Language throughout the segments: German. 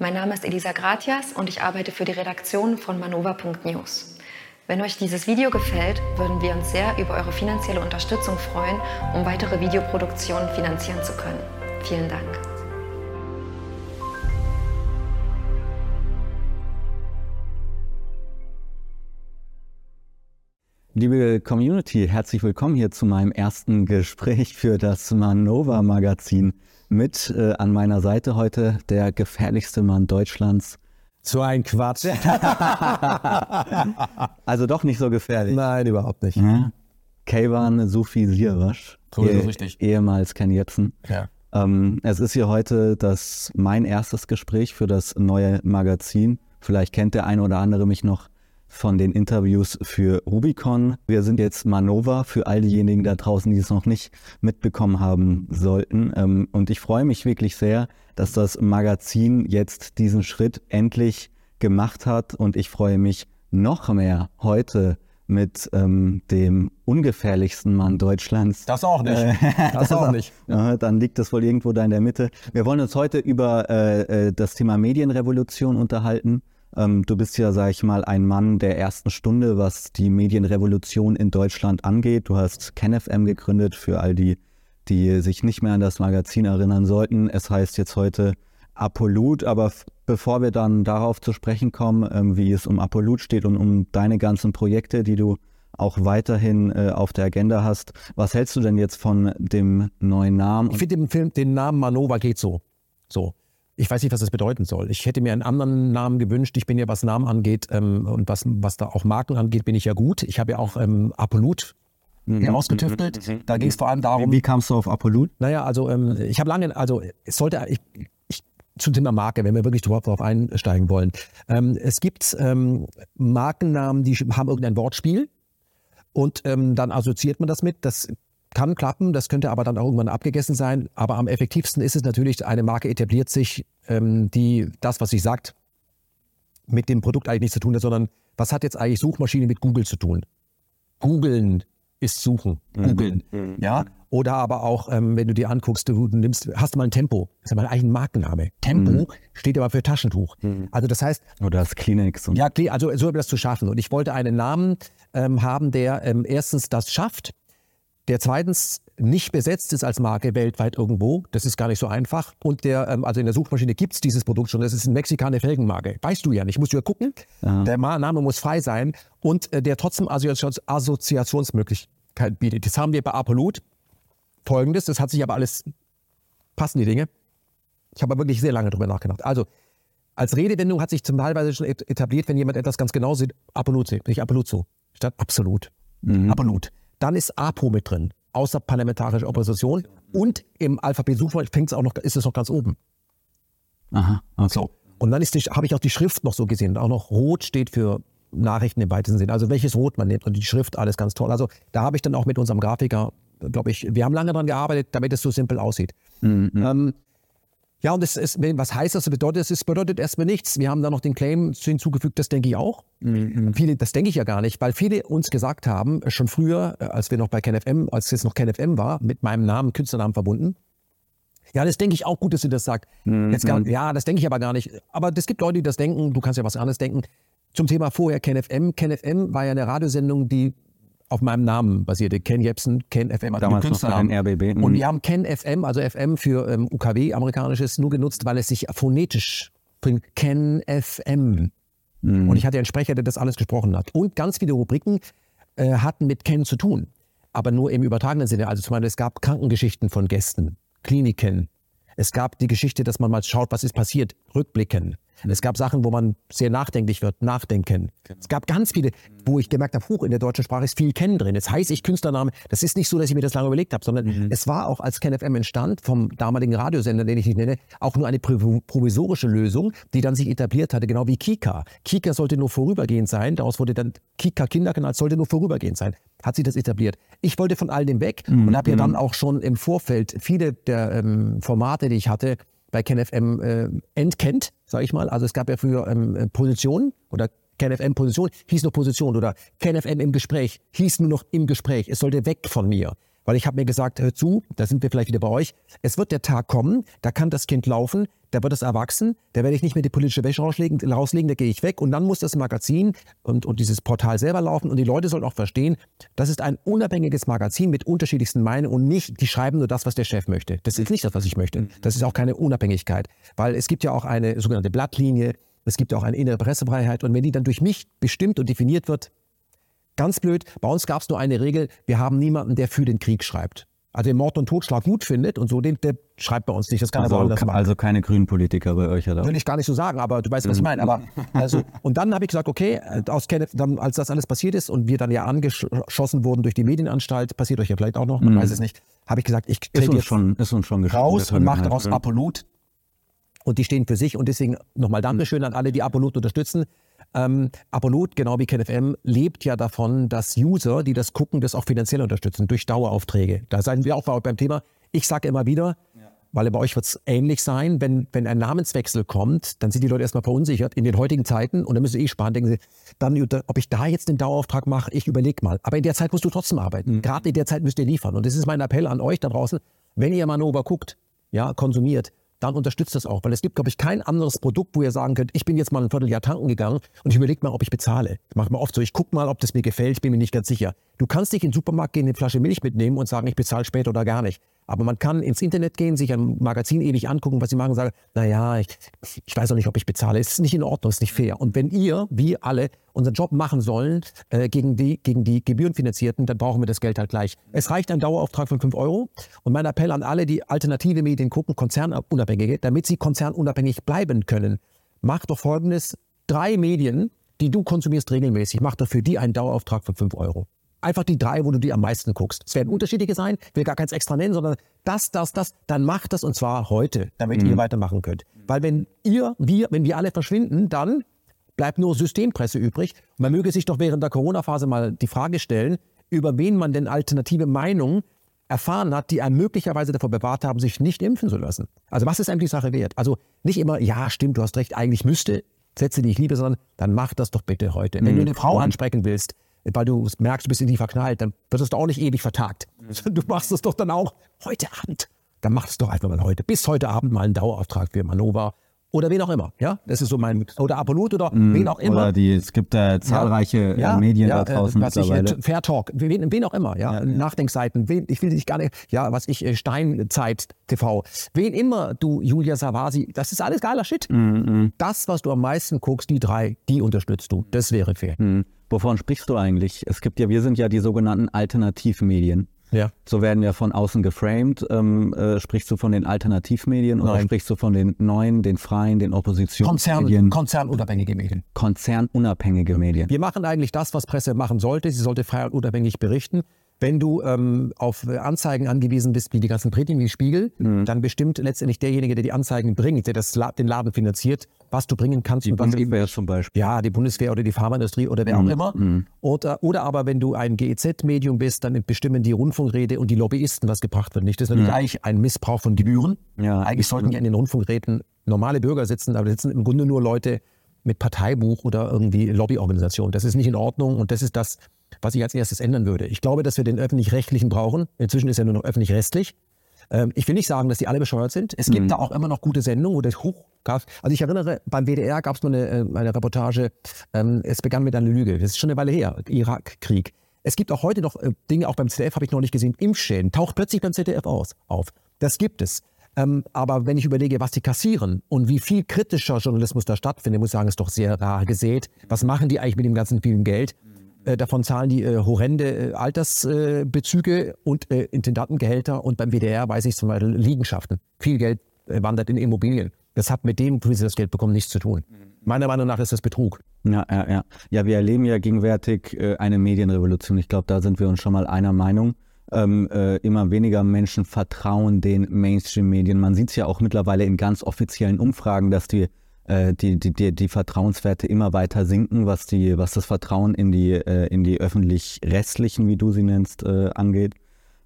Mein Name ist Elisa Gratias und ich arbeite für die Redaktion von manova.news. Wenn euch dieses Video gefällt, würden wir uns sehr über eure finanzielle Unterstützung freuen, um weitere Videoproduktionen finanzieren zu können. Vielen Dank. Liebe Community, herzlich willkommen hier zu meinem ersten Gespräch für das Manova Magazin. Mit äh, an meiner Seite heute der gefährlichste Mann Deutschlands. So ein Quatsch. also doch nicht so gefährlich. Nein, überhaupt nicht. Ja. Kayvan Sufi Sirwasch, so ist richtig. ehemals Ken Jebsen. Ja. Ähm, es ist hier heute das mein erstes Gespräch für das neue Magazin. Vielleicht kennt der eine oder andere mich noch von den Interviews für Rubicon. Wir sind jetzt Manova für all diejenigen da draußen, die es noch nicht mitbekommen haben sollten. Ähm, und ich freue mich wirklich sehr, dass das Magazin jetzt diesen Schritt endlich gemacht hat. Und ich freue mich noch mehr heute mit ähm, dem ungefährlichsten Mann Deutschlands. Das auch nicht. Äh, das, auch nicht. Äh, dann liegt das wohl irgendwo da in der Mitte. Wir wollen uns heute über äh, äh das Thema Medienrevolution unterhalten. Ähm, du bist ja, sag ich mal, ein Mann der ersten Stunde, was die Medienrevolution in Deutschland angeht. Du hast KenFM gegründet für all die, die sich nicht mehr an das Magazin erinnern sollten. Es heißt jetzt heute Apollut, aber bevor wir dann darauf zu sprechen kommen, ähm, wie es um Apollut steht und um deine ganzen Projekte, die du auch weiterhin äh, auf der Agenda hast, was hältst du denn jetzt von dem neuen Namen? Ich finde den Film, den Namen Manova geht so. So ich weiß nicht, was das bedeuten soll. Ich hätte mir einen anderen Namen gewünscht. Ich bin ja, was Namen angeht ähm, und was, was da auch Marken angeht, bin ich ja gut. Ich habe ja auch ähm, Apollut mhm. herausgetüftelt. Mhm. Da ging es vor allem darum. Wie, wie kamst du auf Apollut? Naja, also ähm, ich habe lange, also es sollte, ich, ich, zum Thema Marke, wenn wir wirklich darauf einsteigen wollen. Ähm, es gibt ähm, Markennamen, die haben irgendein Wortspiel und ähm, dann assoziiert man das mit. Das kann klappen, das könnte aber dann auch irgendwann abgegessen sein. Aber am effektivsten ist es natürlich, eine Marke etabliert sich, ähm, die das, was sie sagt, mit dem Produkt eigentlich nichts zu tun hat, sondern was hat jetzt eigentlich Suchmaschine mit Google zu tun? Googeln ist Suchen, mhm. Googeln, mhm. ja. Oder aber auch, ähm, wenn du dir anguckst, du, nimmst, hast du mal ein Tempo, das ist ja mal eigentlich ein Markenname. Tempo mhm. steht aber für Taschentuch. Mhm. Also das heißt. Oder das Kleenex. ja, also so das zu schaffen. Und ich wollte einen Namen ähm, haben, der ähm, erstens das schafft, der zweitens nicht besetzt ist als Marke weltweit irgendwo. Das ist gar nicht so einfach. Und der, ähm, also in der Suchmaschine gibt es dieses Produkt schon. Das ist ein Mexikaner Felgenmarke. Weißt du ja nicht. Musst du ja gucken. Ja. Der Name muss frei sein und äh, der trotzdem Assoziations Assoziationsmöglichkeit bietet. Das haben wir bei Apollut. Folgendes, das hat sich aber alles, passen die Dinge. Ich habe aber wirklich sehr lange drüber nachgedacht. Also, als Redewendung hat sich zum teilweise schon etabliert, wenn jemand etwas ganz genau sieht, Apollut, nicht Apollut so, statt absolut. Mhm. Apollut. Dann ist APO mit drin, außerparlamentarische Opposition. Und im Alphabet fängt es auch noch, ist es noch ganz oben. Aha, okay. So. Und dann habe ich auch die Schrift noch so gesehen. Auch noch Rot steht für Nachrichten im weitesten Sinne. Also welches Rot man nimmt und die Schrift, alles ganz toll. Also da habe ich dann auch mit unserem Grafiker, glaube ich, wir haben lange daran gearbeitet, damit es so simpel aussieht. Mhm. Ähm, ja, und das ist, was heißt das? Bedeutet das? Es bedeutet erstmal nichts. Wir haben da noch den Claim hinzugefügt, das denke ich auch. Mhm. Viele, das denke ich ja gar nicht, weil viele uns gesagt haben, schon früher, äh, als wir noch bei KenFM, als es noch KenFM war, mit meinem Namen, Künstlernamen verbunden, ja, das denke ich auch gut, dass du das sagst. Mhm. Jetzt gar, ja, das denke ich aber gar nicht. Aber es gibt Leute, die das denken. Du kannst ja was anderes denken. Zum Thema vorher KenFM. KenFM war ja eine Radiosendung, die auf meinem Namen basierte. Ken Jebsen, Ken FM. Also Damals noch ein RBB. Und wir haben Ken FM, also FM für ähm, UKW, amerikanisches, nur genutzt, weil es sich phonetisch bringt. Ken FM. Mhm. Und ich hatte einen Sprecher, der das alles gesprochen hat. Und ganz viele Rubriken äh, hatten mit Ken zu tun. Aber nur im übertragenen Sinne. Also zum Beispiel, es gab Krankengeschichten von Gästen, Kliniken. Es gab die Geschichte, dass man mal schaut, was ist passiert, rückblicken. Es gab Sachen, wo man sehr nachdenklich wird, nachdenken. Genau. Es gab ganz viele, wo ich gemerkt habe, hoch in der deutschen Sprache ist viel Ken drin. Jetzt heiße ich Künstlername. Das ist nicht so, dass ich mir das lange überlegt habe, sondern mhm. es war auch, als KenFM entstand, vom damaligen Radiosender, den ich nicht nenne, auch nur eine provisorische Lösung, die dann sich etabliert hatte, genau wie Kika. Kika sollte nur vorübergehend sein. Daraus wurde dann Kika Kinderkanal, sollte nur vorübergehend sein. Hat sich das etabliert. Ich wollte von all dem weg mhm. und habe ja dann mhm. auch schon im Vorfeld viele der ähm, Formate, die ich hatte, bei KenFM äh, entkennt, sage ich mal. Also es gab ja früher ähm, äh, Positionen oder KenFM Position hieß nur Position oder KenFM im Gespräch hieß nur noch im Gespräch. Es sollte weg von mir. Weil ich habe mir gesagt, hör zu, da sind wir vielleicht wieder bei euch, es wird der Tag kommen, da kann das Kind laufen, da wird es erwachsen, da werde ich nicht mehr die politische Wäsche rauslegen, rauslegen da gehe ich weg. Und dann muss das Magazin und, und dieses Portal selber laufen. Und die Leute sollen auch verstehen, das ist ein unabhängiges Magazin mit unterschiedlichsten Meinungen und nicht, die schreiben nur das, was der Chef möchte. Das ist nicht das, was ich möchte. Das ist auch keine Unabhängigkeit, weil es gibt ja auch eine sogenannte Blattlinie, es gibt auch eine innere Pressefreiheit. Und wenn die dann durch mich bestimmt und definiert wird, Ganz blöd, bei uns gab es nur eine Regel, wir haben niemanden, der für den Krieg schreibt. Also den Mord und Totschlag gut findet und so, den, der schreibt bei uns nicht. Das kann also, anders machen. Also keine grünen Politiker bei euch, oder? Will ich gar nicht so sagen, aber du weißt, was ich meine. Aber, also, und dann habe ich gesagt, okay, aus Kenneth, dann, als das alles passiert ist und wir dann ja angeschossen wurden durch die Medienanstalt, passiert euch ja vielleicht auch noch, man mhm. weiß es nicht, habe ich gesagt, ich trete jetzt schon, ist uns schon raus und mache daraus Apollut. Und die stehen für sich und deswegen nochmal Dankeschön an alle, die Apollut unterstützen. Ähm, Apolut, genau wie KenFM, lebt ja davon, dass User, die das gucken, das auch finanziell unterstützen durch Daueraufträge. Da seien wir auch beim Thema. Ich sage immer wieder, ja. weil bei euch wird es ähnlich sein, wenn, wenn ein Namenswechsel kommt, dann sind die Leute erstmal verunsichert in den heutigen Zeiten und dann müssen sie eh sparen, denken sie, dann, ob ich da jetzt den Dauerauftrag mache, ich überlege mal. Aber in der Zeit musst du trotzdem arbeiten. Mhm. Gerade in der Zeit müsst ihr liefern. Und das ist mein Appell an euch da draußen, wenn ihr Manova guckt, ja, konsumiert, dann unterstützt das auch. Weil es gibt, glaube ich, kein anderes Produkt, wo ihr sagen könnt, ich bin jetzt mal ein Vierteljahr tanken gegangen und ich überlege mal, ob ich bezahle. Ich mache mal oft so, ich gucke mal, ob das mir gefällt, ich bin mir nicht ganz sicher. Du kannst nicht in den Supermarkt gehen, eine Flasche Milch mitnehmen und sagen, ich bezahle später oder gar nicht. Aber man kann ins Internet gehen, sich ein Magazin ewig angucken, was sie machen, und sagen, naja, ich, ich weiß auch nicht, ob ich bezahle. Es ist nicht in Ordnung, es ist nicht fair. Und wenn ihr, wir alle, unseren Job machen sollen äh, gegen, die, gegen die Gebührenfinanzierten, dann brauchen wir das Geld halt gleich. Es reicht ein Dauerauftrag von 5 Euro. Und mein Appell an alle, die alternative Medien gucken, konzernunabhängige, damit sie konzernunabhängig bleiben können, macht doch folgendes. Drei Medien, die du konsumierst regelmäßig, mach doch für die einen Dauerauftrag von 5 Euro. Einfach die drei, wo du die am meisten guckst. Es werden unterschiedliche sein, ich will gar keins extra nennen, sondern das, das, das, dann macht das und zwar heute, damit mhm. ihr weitermachen könnt. Weil wenn ihr, wir, wenn wir alle verschwinden, dann bleibt nur Systempresse übrig. Und man möge sich doch während der Corona-Phase mal die Frage stellen, über wen man denn alternative Meinungen erfahren hat, die einem möglicherweise davor bewahrt haben, sich nicht impfen zu lassen. Also was ist eigentlich die Sache wert? Also nicht immer, ja, stimmt, du hast recht, eigentlich müsste Sätze, die ich liebe, sondern dann mach das doch bitte heute. Wenn mhm. du eine Frau ansprechen willst, weil du merkst, du bist in die verknallt, dann wird es doch auch nicht ewig vertagt. Mhm. Du machst es doch dann auch heute Abend. Dann mach es doch einfach mal heute. Bis heute Abend mal einen Dauerauftrag für Manova oder wen auch immer. Ja, das ist so mein oder Apollut oder mm, wen auch immer. Oder die, es gibt da zahlreiche ja, Medien ja, da draußen was mittlerweile. Ich, Fair Talk, wen, wen auch immer. Ja, ja Nachdenkseiten. Wen, ich will dich gar nicht. Ja, was ich äh, Steinzeit TV. Wen immer du Julia Savasi. Das ist alles geiler Shit. Mm, mm. Das, was du am meisten guckst, die drei, die unterstützt du. Das wäre fair. Wovon sprichst du eigentlich? Es gibt ja, wir sind ja die sogenannten Alternativmedien. Ja. So werden wir von außen geframed. Ähm, äh, sprichst du von den Alternativmedien Nein. oder sprichst du von den neuen, den freien, den Oppositionsmedien? Konzern, konzernunabhängige Medien. Konzernunabhängige Medien. Wir machen eigentlich das, was Presse machen sollte. Sie sollte frei und unabhängig berichten. Wenn du ähm, auf Anzeigen angewiesen bist, wie die ganzen Predigen, wie Spiegel, mhm. dann bestimmt letztendlich derjenige, der die Anzeigen bringt, der das, den Laden finanziert, was du bringen kannst. Die Bundeswehr zum Beispiel. Ja, die Bundeswehr oder die Pharmaindustrie oder wer mhm. auch immer. Mhm. Oder, oder aber wenn du ein GEZ-Medium bist, dann bestimmen die Rundfunkrede und die Lobbyisten, was gebracht wird. Nicht? Das ist natürlich mhm. eigentlich ein Missbrauch von Gebühren. Ja. Eigentlich sollten ja in den Rundfunkräten normale Bürger sitzen, aber da sitzen im Grunde nur Leute mit Parteibuch oder irgendwie Lobbyorganisation. Das ist nicht in Ordnung und das ist das, was ich als erstes ändern würde. Ich glaube, dass wir den öffentlich-rechtlichen brauchen. Inzwischen ist er nur noch öffentlich-rechtlich. Ähm, ich will nicht sagen, dass die alle bescheuert sind. Es gibt mhm. da auch immer noch gute Sendungen, wo das hoch gab. Also ich erinnere, beim WDR gab es mal eine, äh, eine Reportage, ähm, es begann mit einer Lüge. Das ist schon eine Weile her, Irakkrieg. Es gibt auch heute noch äh, Dinge, auch beim ZDF habe ich noch nicht gesehen, Impfschäden. Taucht plötzlich beim ZDF aus, auf. Das gibt es. Ähm, aber wenn ich überlege, was die kassieren und wie viel kritischer Journalismus da stattfindet, muss ich sagen, ist doch sehr rar gesät. Was machen die eigentlich mit dem ganzen vielen Geld? Äh, davon zahlen die äh, horrende äh, Altersbezüge äh, und äh, Intendantengehälter und beim WDR weiß ich zum Beispiel Liegenschaften. Viel Geld wandert in Immobilien. Das hat mit dem, wie sie das Geld bekommen, nichts zu tun. Meiner Meinung nach ist das Betrug. Ja, ja, ja. Ja, wir erleben ja gegenwärtig eine Medienrevolution. Ich glaube, da sind wir uns schon mal einer Meinung. Ähm, äh, immer weniger Menschen vertrauen den Mainstream-Medien. Man sieht es ja auch mittlerweile in ganz offiziellen Umfragen, dass die die, die, die, die Vertrauenswerte immer weiter sinken, was, die, was das Vertrauen in die, äh, in die öffentlich-restlichen, wie du sie nennst, äh, angeht.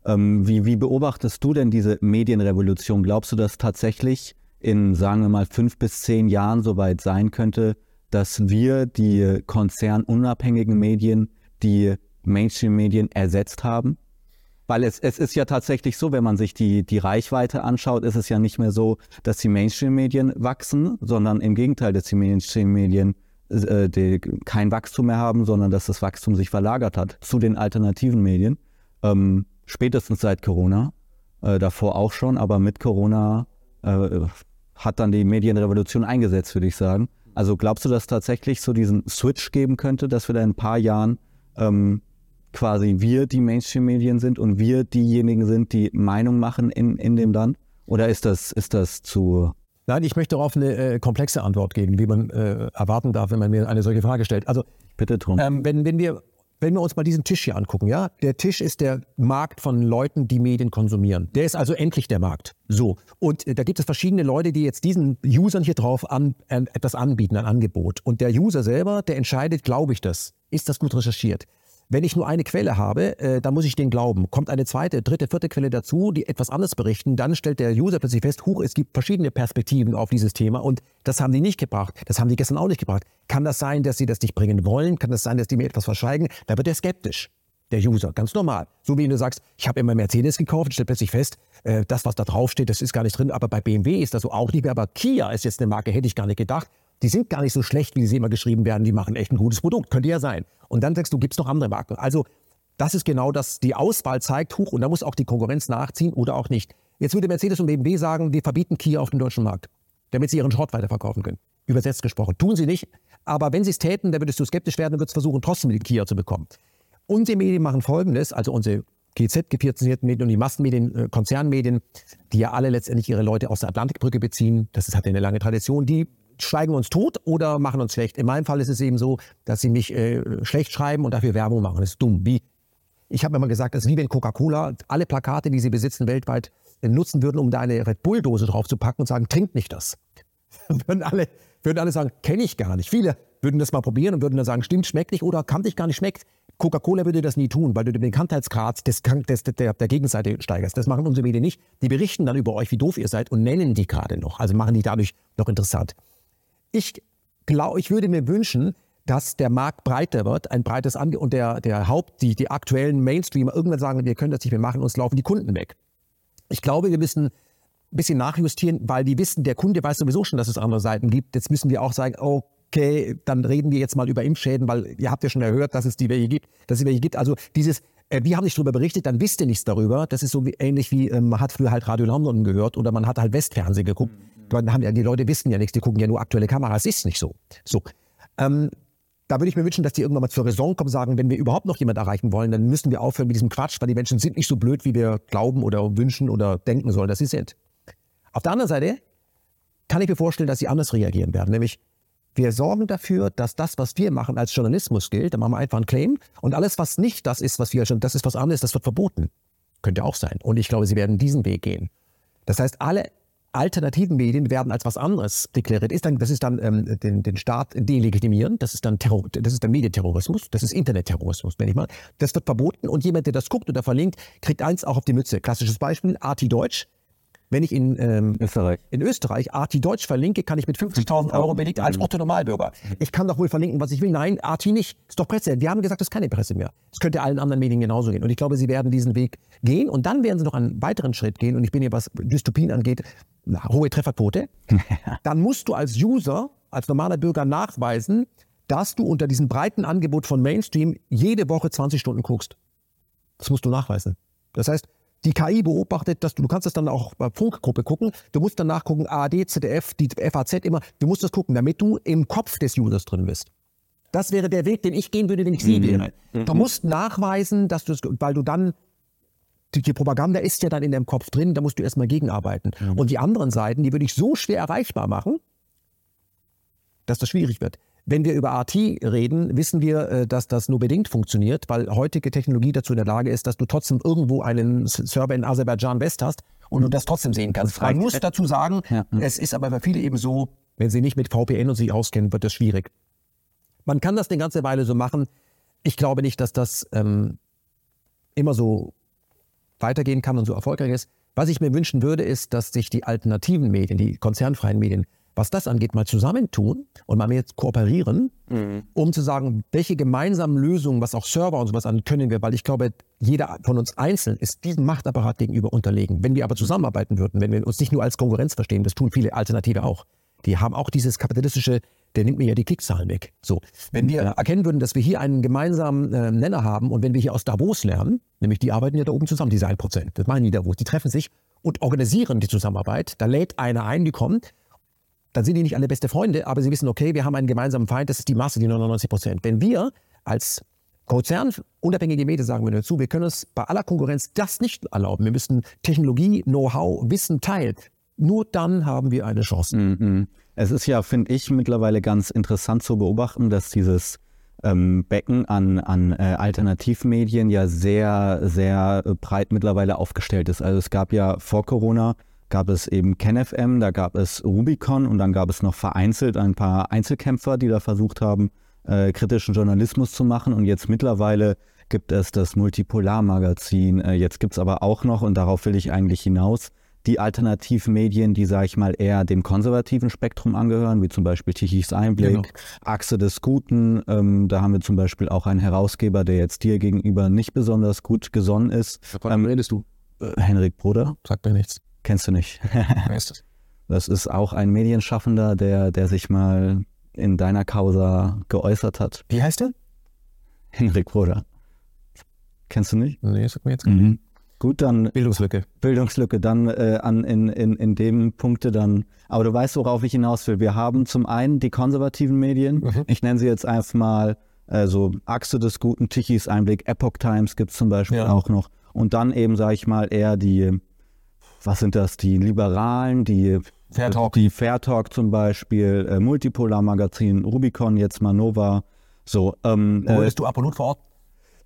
Ähm, wie, wie beobachtest du denn diese Medienrevolution? Glaubst du, dass tatsächlich in, sagen wir mal, fünf bis zehn Jahren soweit sein könnte, dass wir die konzernunabhängigen Medien, die Mainstream-Medien ersetzt haben? Weil es, es ist ja tatsächlich so, wenn man sich die, die Reichweite anschaut, ist es ja nicht mehr so, dass die Mainstream-Medien wachsen, sondern im Gegenteil, dass die Mainstream-Medien äh, kein Wachstum mehr haben, sondern dass das Wachstum sich verlagert hat zu den alternativen Medien. Ähm, spätestens seit Corona, äh, davor auch schon, aber mit Corona äh, hat dann die Medienrevolution eingesetzt, würde ich sagen. Also glaubst du, dass tatsächlich so diesen Switch geben könnte, dass wir da in ein paar Jahren ähm, quasi wir die Mainstream-Medien sind und wir diejenigen sind, die Meinung machen in, in dem Land? Oder ist das, ist das zu. Nein, ich möchte darauf eine äh, komplexe Antwort geben, wie man äh, erwarten darf, wenn man mir eine solche Frage stellt. Also, bitte drum. Ähm, wenn, wenn, wir, wenn wir uns mal diesen Tisch hier angucken, ja, der Tisch ist der Markt von Leuten, die Medien konsumieren. Der ist also endlich der Markt. So. Und äh, da gibt es verschiedene Leute, die jetzt diesen Usern hier drauf an, etwas anbieten, ein Angebot. Und der User selber, der entscheidet, glaube ich das? Ist das gut recherchiert? Wenn ich nur eine Quelle habe, äh, dann muss ich den glauben. Kommt eine zweite, dritte, vierte Quelle dazu, die etwas anderes berichten, dann stellt der User plötzlich fest, huch, es gibt verschiedene Perspektiven auf dieses Thema und das haben die nicht gebracht. Das haben die gestern auch nicht gebracht. Kann das sein, dass sie das nicht bringen wollen? Kann das sein, dass die mir etwas verschweigen? Da wird er skeptisch. Der User, ganz normal. So wie du sagst, ich habe immer Mercedes gekauft, stellt plötzlich fest, äh, das, was da draufsteht, das ist gar nicht drin. Aber bei BMW ist das so auch nicht mehr. Aber Kia ist jetzt eine Marke, hätte ich gar nicht gedacht die sind gar nicht so schlecht, wie sie immer geschrieben werden, die machen echt ein gutes Produkt. Könnte ja sein. Und dann sagst du, gibt es noch andere Marken. Also das ist genau das, die Auswahl zeigt, hoch und da muss auch die Konkurrenz nachziehen oder auch nicht. Jetzt würde Mercedes und BMW sagen, wir verbieten Kia auf dem deutschen Markt, damit sie ihren Schrott weiterverkaufen können. Übersetzt gesprochen. Tun sie nicht. Aber wenn sie es täten, dann würdest du skeptisch werden und würdest versuchen, trotzdem den Kia zu bekommen. Unsere Medien machen Folgendes, also unsere GZ-gefinanzierten Medien und die Massenmedien, äh, Konzernmedien, die ja alle letztendlich ihre Leute aus der Atlantikbrücke beziehen. Das hat ja eine lange Tradition. Die schweigen uns tot oder machen uns schlecht. In meinem Fall ist es eben so, dass sie mich äh, schlecht schreiben und dafür Werbung machen. Das ist dumm. Wie? Ich habe immer gesagt, es ist wie wenn Coca-Cola alle Plakate, die sie besitzen, weltweit äh, nutzen würden, um da eine Red Bull-Dose drauf zu packen und sagen, trinkt nicht das. würden, alle, würden alle sagen, kenne ich gar nicht. Viele würden das mal probieren und würden dann sagen, stimmt, schmeckt nicht oder kannte ich gar nicht, schmeckt. Coca-Cola würde das nie tun, weil du den Bekanntheitsgrad des, des, der, der Gegenseite steigerst. Das machen unsere Medien nicht. Die berichten dann über euch, wie doof ihr seid und nennen die gerade noch. Also machen die dadurch noch interessant. Ich glaube, ich würde mir wünschen, dass der Markt breiter wird, ein breites Angebot und der, der Haupt, die, die aktuellen Mainstreamer irgendwann sagen, wir können das nicht mehr machen, uns laufen die Kunden weg. Ich glaube, wir müssen ein bisschen nachjustieren, weil die wissen, der Kunde weiß sowieso schon, dass es andere Seiten gibt. Jetzt müssen wir auch sagen, okay, dann reden wir jetzt mal über Impfschäden, weil ihr habt ja schon gehört, dass es die welche gibt, dass es welche gibt. Also dieses, äh, wir haben nicht darüber berichtet, dann wisst ihr nichts darüber. Das ist so wie, ähnlich wie, äh, man hat früher halt Radio London gehört oder man hat halt Westfernsehen geguckt. Dann haben ja, die Leute wissen ja nichts, die gucken ja nur aktuelle Kameras. Ist nicht so. So. Ähm, da würde ich mir wünschen, dass die irgendwann mal zur Raison kommen und sagen, wenn wir überhaupt noch jemand erreichen wollen, dann müssen wir aufhören mit diesem Quatsch, weil die Menschen sind nicht so blöd, wie wir glauben oder wünschen oder denken sollen, dass sie sind. Auf der anderen Seite kann ich mir vorstellen, dass sie anders reagieren werden. Nämlich, wir sorgen dafür, dass das, was wir machen, als Journalismus gilt. Dann machen wir einfach einen Claim. Und alles, was nicht das ist, was wir schon, das ist was anderes, das wird verboten. Könnte auch sein. Und ich glaube, sie werden diesen Weg gehen. Das heißt, alle alternativen Medien werden als was anderes deklariert. Ist dann, das ist dann ähm, den, den Staat delegitimieren, das ist dann Terror, das ist dann Medienterrorismus, das ist Internetterrorismus, wenn ich mal. Das wird verboten und jemand, der das guckt oder verlinkt, kriegt eins auch auf die Mütze. Klassisches Beispiel, Arti Deutsch. Wenn ich in, ähm, Österreich. in Österreich Arti Deutsch verlinke, kann ich mit 50.000 Euro belegt als Otto Normalbürger. Ich kann doch wohl verlinken, was ich will. Nein, Arti nicht. Ist doch Presse. Wir haben gesagt, das ist keine Presse mehr. Es könnte allen anderen Medien genauso gehen. Und ich glaube, sie werden diesen Weg gehen. Und dann werden sie noch einen weiteren Schritt gehen. Und ich bin hier, was Dystopien angeht, eine hohe Trefferquote. dann musst du als User, als normaler Bürger nachweisen, dass du unter diesem breiten Angebot von Mainstream jede Woche 20 Stunden guckst. Das musst du nachweisen. Das heißt, die KI beobachtet, dass du, du kannst das dann auch bei Funkgruppe gucken. Du musst dann nachgucken, ARD, ZDF, die FAZ immer. Du musst das gucken, damit du im Kopf des Users drin bist. Das wäre der Weg, den ich gehen würde, den ich sie mhm. wäre. Mhm. Du musst nachweisen, dass du es, weil du dann die, die, Propaganda ist ja dann in deinem Kopf drin, da musst du erstmal gegenarbeiten. Mhm. Und die anderen Seiten, die würde ich so schwer erreichbar machen, dass das schwierig wird. Wenn wir über RT reden, wissen wir, äh, dass das nur bedingt funktioniert, weil heutige Technologie dazu in der Lage ist, dass du trotzdem irgendwo einen Server in Aserbaidschan West hast und du das trotzdem sehen kannst. Man muss dazu sagen, ja. es ist aber für viele eben so, wenn sie nicht mit VPN und sich auskennen, wird das schwierig. Man kann das eine ganze Weile so machen. Ich glaube nicht, dass das ähm, immer so weitergehen kann und so erfolgreich ist. Was ich mir wünschen würde, ist, dass sich die alternativen Medien, die konzernfreien Medien, was das angeht, mal zusammentun und mal mehr kooperieren, mhm. um zu sagen, welche gemeinsamen Lösungen, was auch Server und sowas an, können wir, weil ich glaube, jeder von uns einzeln ist diesem Machtapparat gegenüber unterlegen. Wenn wir aber zusammenarbeiten würden, wenn wir uns nicht nur als Konkurrenz verstehen, das tun viele Alternative auch, die haben auch dieses kapitalistische, der nimmt mir ja die Klickzahlen weg. So, wenn wir erkennen würden, dass wir hier einen gemeinsamen äh, Nenner haben und wenn wir hier aus Davos lernen, nämlich die arbeiten ja da oben zusammen, diese 1%, das meinen die Davos, die treffen sich und organisieren die Zusammenarbeit, da lädt einer ein, die kommt, dann sind die nicht alle beste Freunde, aber sie wissen, okay, wir haben einen gemeinsamen Feind, das ist die Masse, die 99 Prozent. Wenn wir als Konzern, unabhängige Medien sagen wir dazu, wir können uns bei aller Konkurrenz das nicht erlauben. Wir müssen Technologie, Know-how, Wissen teilen. Nur dann haben wir eine Chance. Mhm. Es ist ja, finde ich, mittlerweile ganz interessant zu beobachten, dass dieses ähm, Becken an, an äh, Alternativmedien ja sehr, sehr breit mittlerweile aufgestellt ist. Also es gab ja vor Corona gab es eben KenFM, da gab es Rubicon und dann gab es noch vereinzelt ein paar Einzelkämpfer, die da versucht haben, äh, kritischen Journalismus zu machen. Und jetzt mittlerweile gibt es das Multipolar-Magazin. Äh, jetzt gibt es aber auch noch, und darauf will ich eigentlich hinaus, die Alternativmedien, die, sage ich mal, eher dem konservativen Spektrum angehören, wie zum Beispiel Tichys Einblick, genau. Achse des Guten. Ähm, da haben wir zum Beispiel auch einen Herausgeber, der jetzt dir gegenüber nicht besonders gut gesonnen ist. Von ähm, redest du? Äh, Henrik Bruder. Sagt mir nichts. Kennst du nicht. Wer ist das? Das ist auch ein Medienschaffender, der, der sich mal in deiner Causa geäußert hat. Wie heißt der? Henrik Bruder. Kennst du nicht? Nee, sag mir jetzt gar nicht. Mhm. Gut, dann. Bildungslücke. Bildungslücke, dann äh, an, in, in, in dem Punkte dann. Aber du weißt, worauf ich hinaus will. Wir haben zum einen die konservativen Medien. Mhm. Ich nenne sie jetzt einfach mal äh, so Achse des Guten, Tichys Einblick, Epoch Times gibt es zum Beispiel ja. auch noch. Und dann eben, sage ich mal, eher die was sind das, die Liberalen, die Fair Talk, die Fair Talk zum Beispiel, äh, Multipolar Magazin, Rubicon, jetzt Manova. So, ähm, Wo bist äh, du Apollut vor Ort?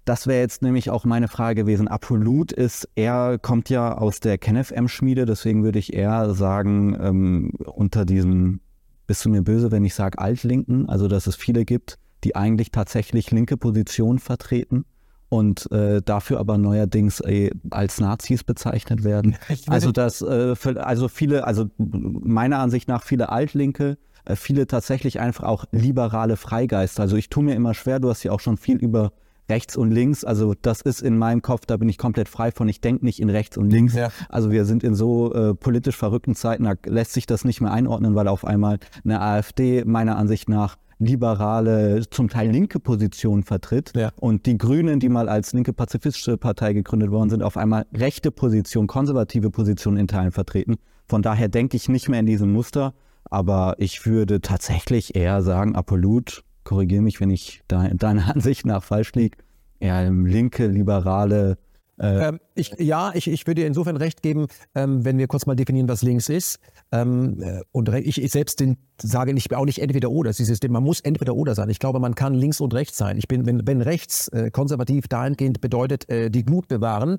Das wäre jetzt nämlich auch meine Frage gewesen. Apollut ist, er kommt ja aus der KenFM-Schmiede, deswegen würde ich eher sagen, ähm, unter diesem, bist du mir böse, wenn ich sage Altlinken, also dass es viele gibt, die eigentlich tatsächlich linke Positionen vertreten und äh, dafür aber neuerdings äh, als Nazis bezeichnet werden. Also dass äh, also viele, also meiner Ansicht nach viele Altlinke, äh, viele tatsächlich einfach auch liberale Freigeister. Also ich tue mir immer schwer, du hast ja auch schon viel über rechts und links. Also das ist in meinem Kopf, da bin ich komplett frei von. Ich denke nicht in rechts und links. Ja. Also wir sind in so äh, politisch verrückten Zeiten, da lässt sich das nicht mehr einordnen, weil auf einmal eine AfD meiner Ansicht nach liberale, zum Teil linke Positionen vertritt. Ja. Und die Grünen, die mal als linke pazifistische Partei gegründet worden sind, auf einmal rechte Positionen, konservative Positionen in Teilen vertreten. Von daher denke ich nicht mehr in diesem Muster. Aber ich würde tatsächlich eher sagen, Apollut, korrigiere mich, wenn ich da deiner Ansicht nach falsch liege, eher linke, liberale äh, ähm, ich, ja, ich, ich würde dir insofern recht geben, ähm, wenn wir kurz mal definieren, was links ist. Ähm, äh, und ich, ich selbst den, sage nicht, auch nicht entweder oder. Das ist man muss entweder oder sein. Ich glaube, man kann links und rechts sein. Ich bin, wenn, wenn rechts äh, konservativ dahingehend bedeutet, äh, die Glut bewahren,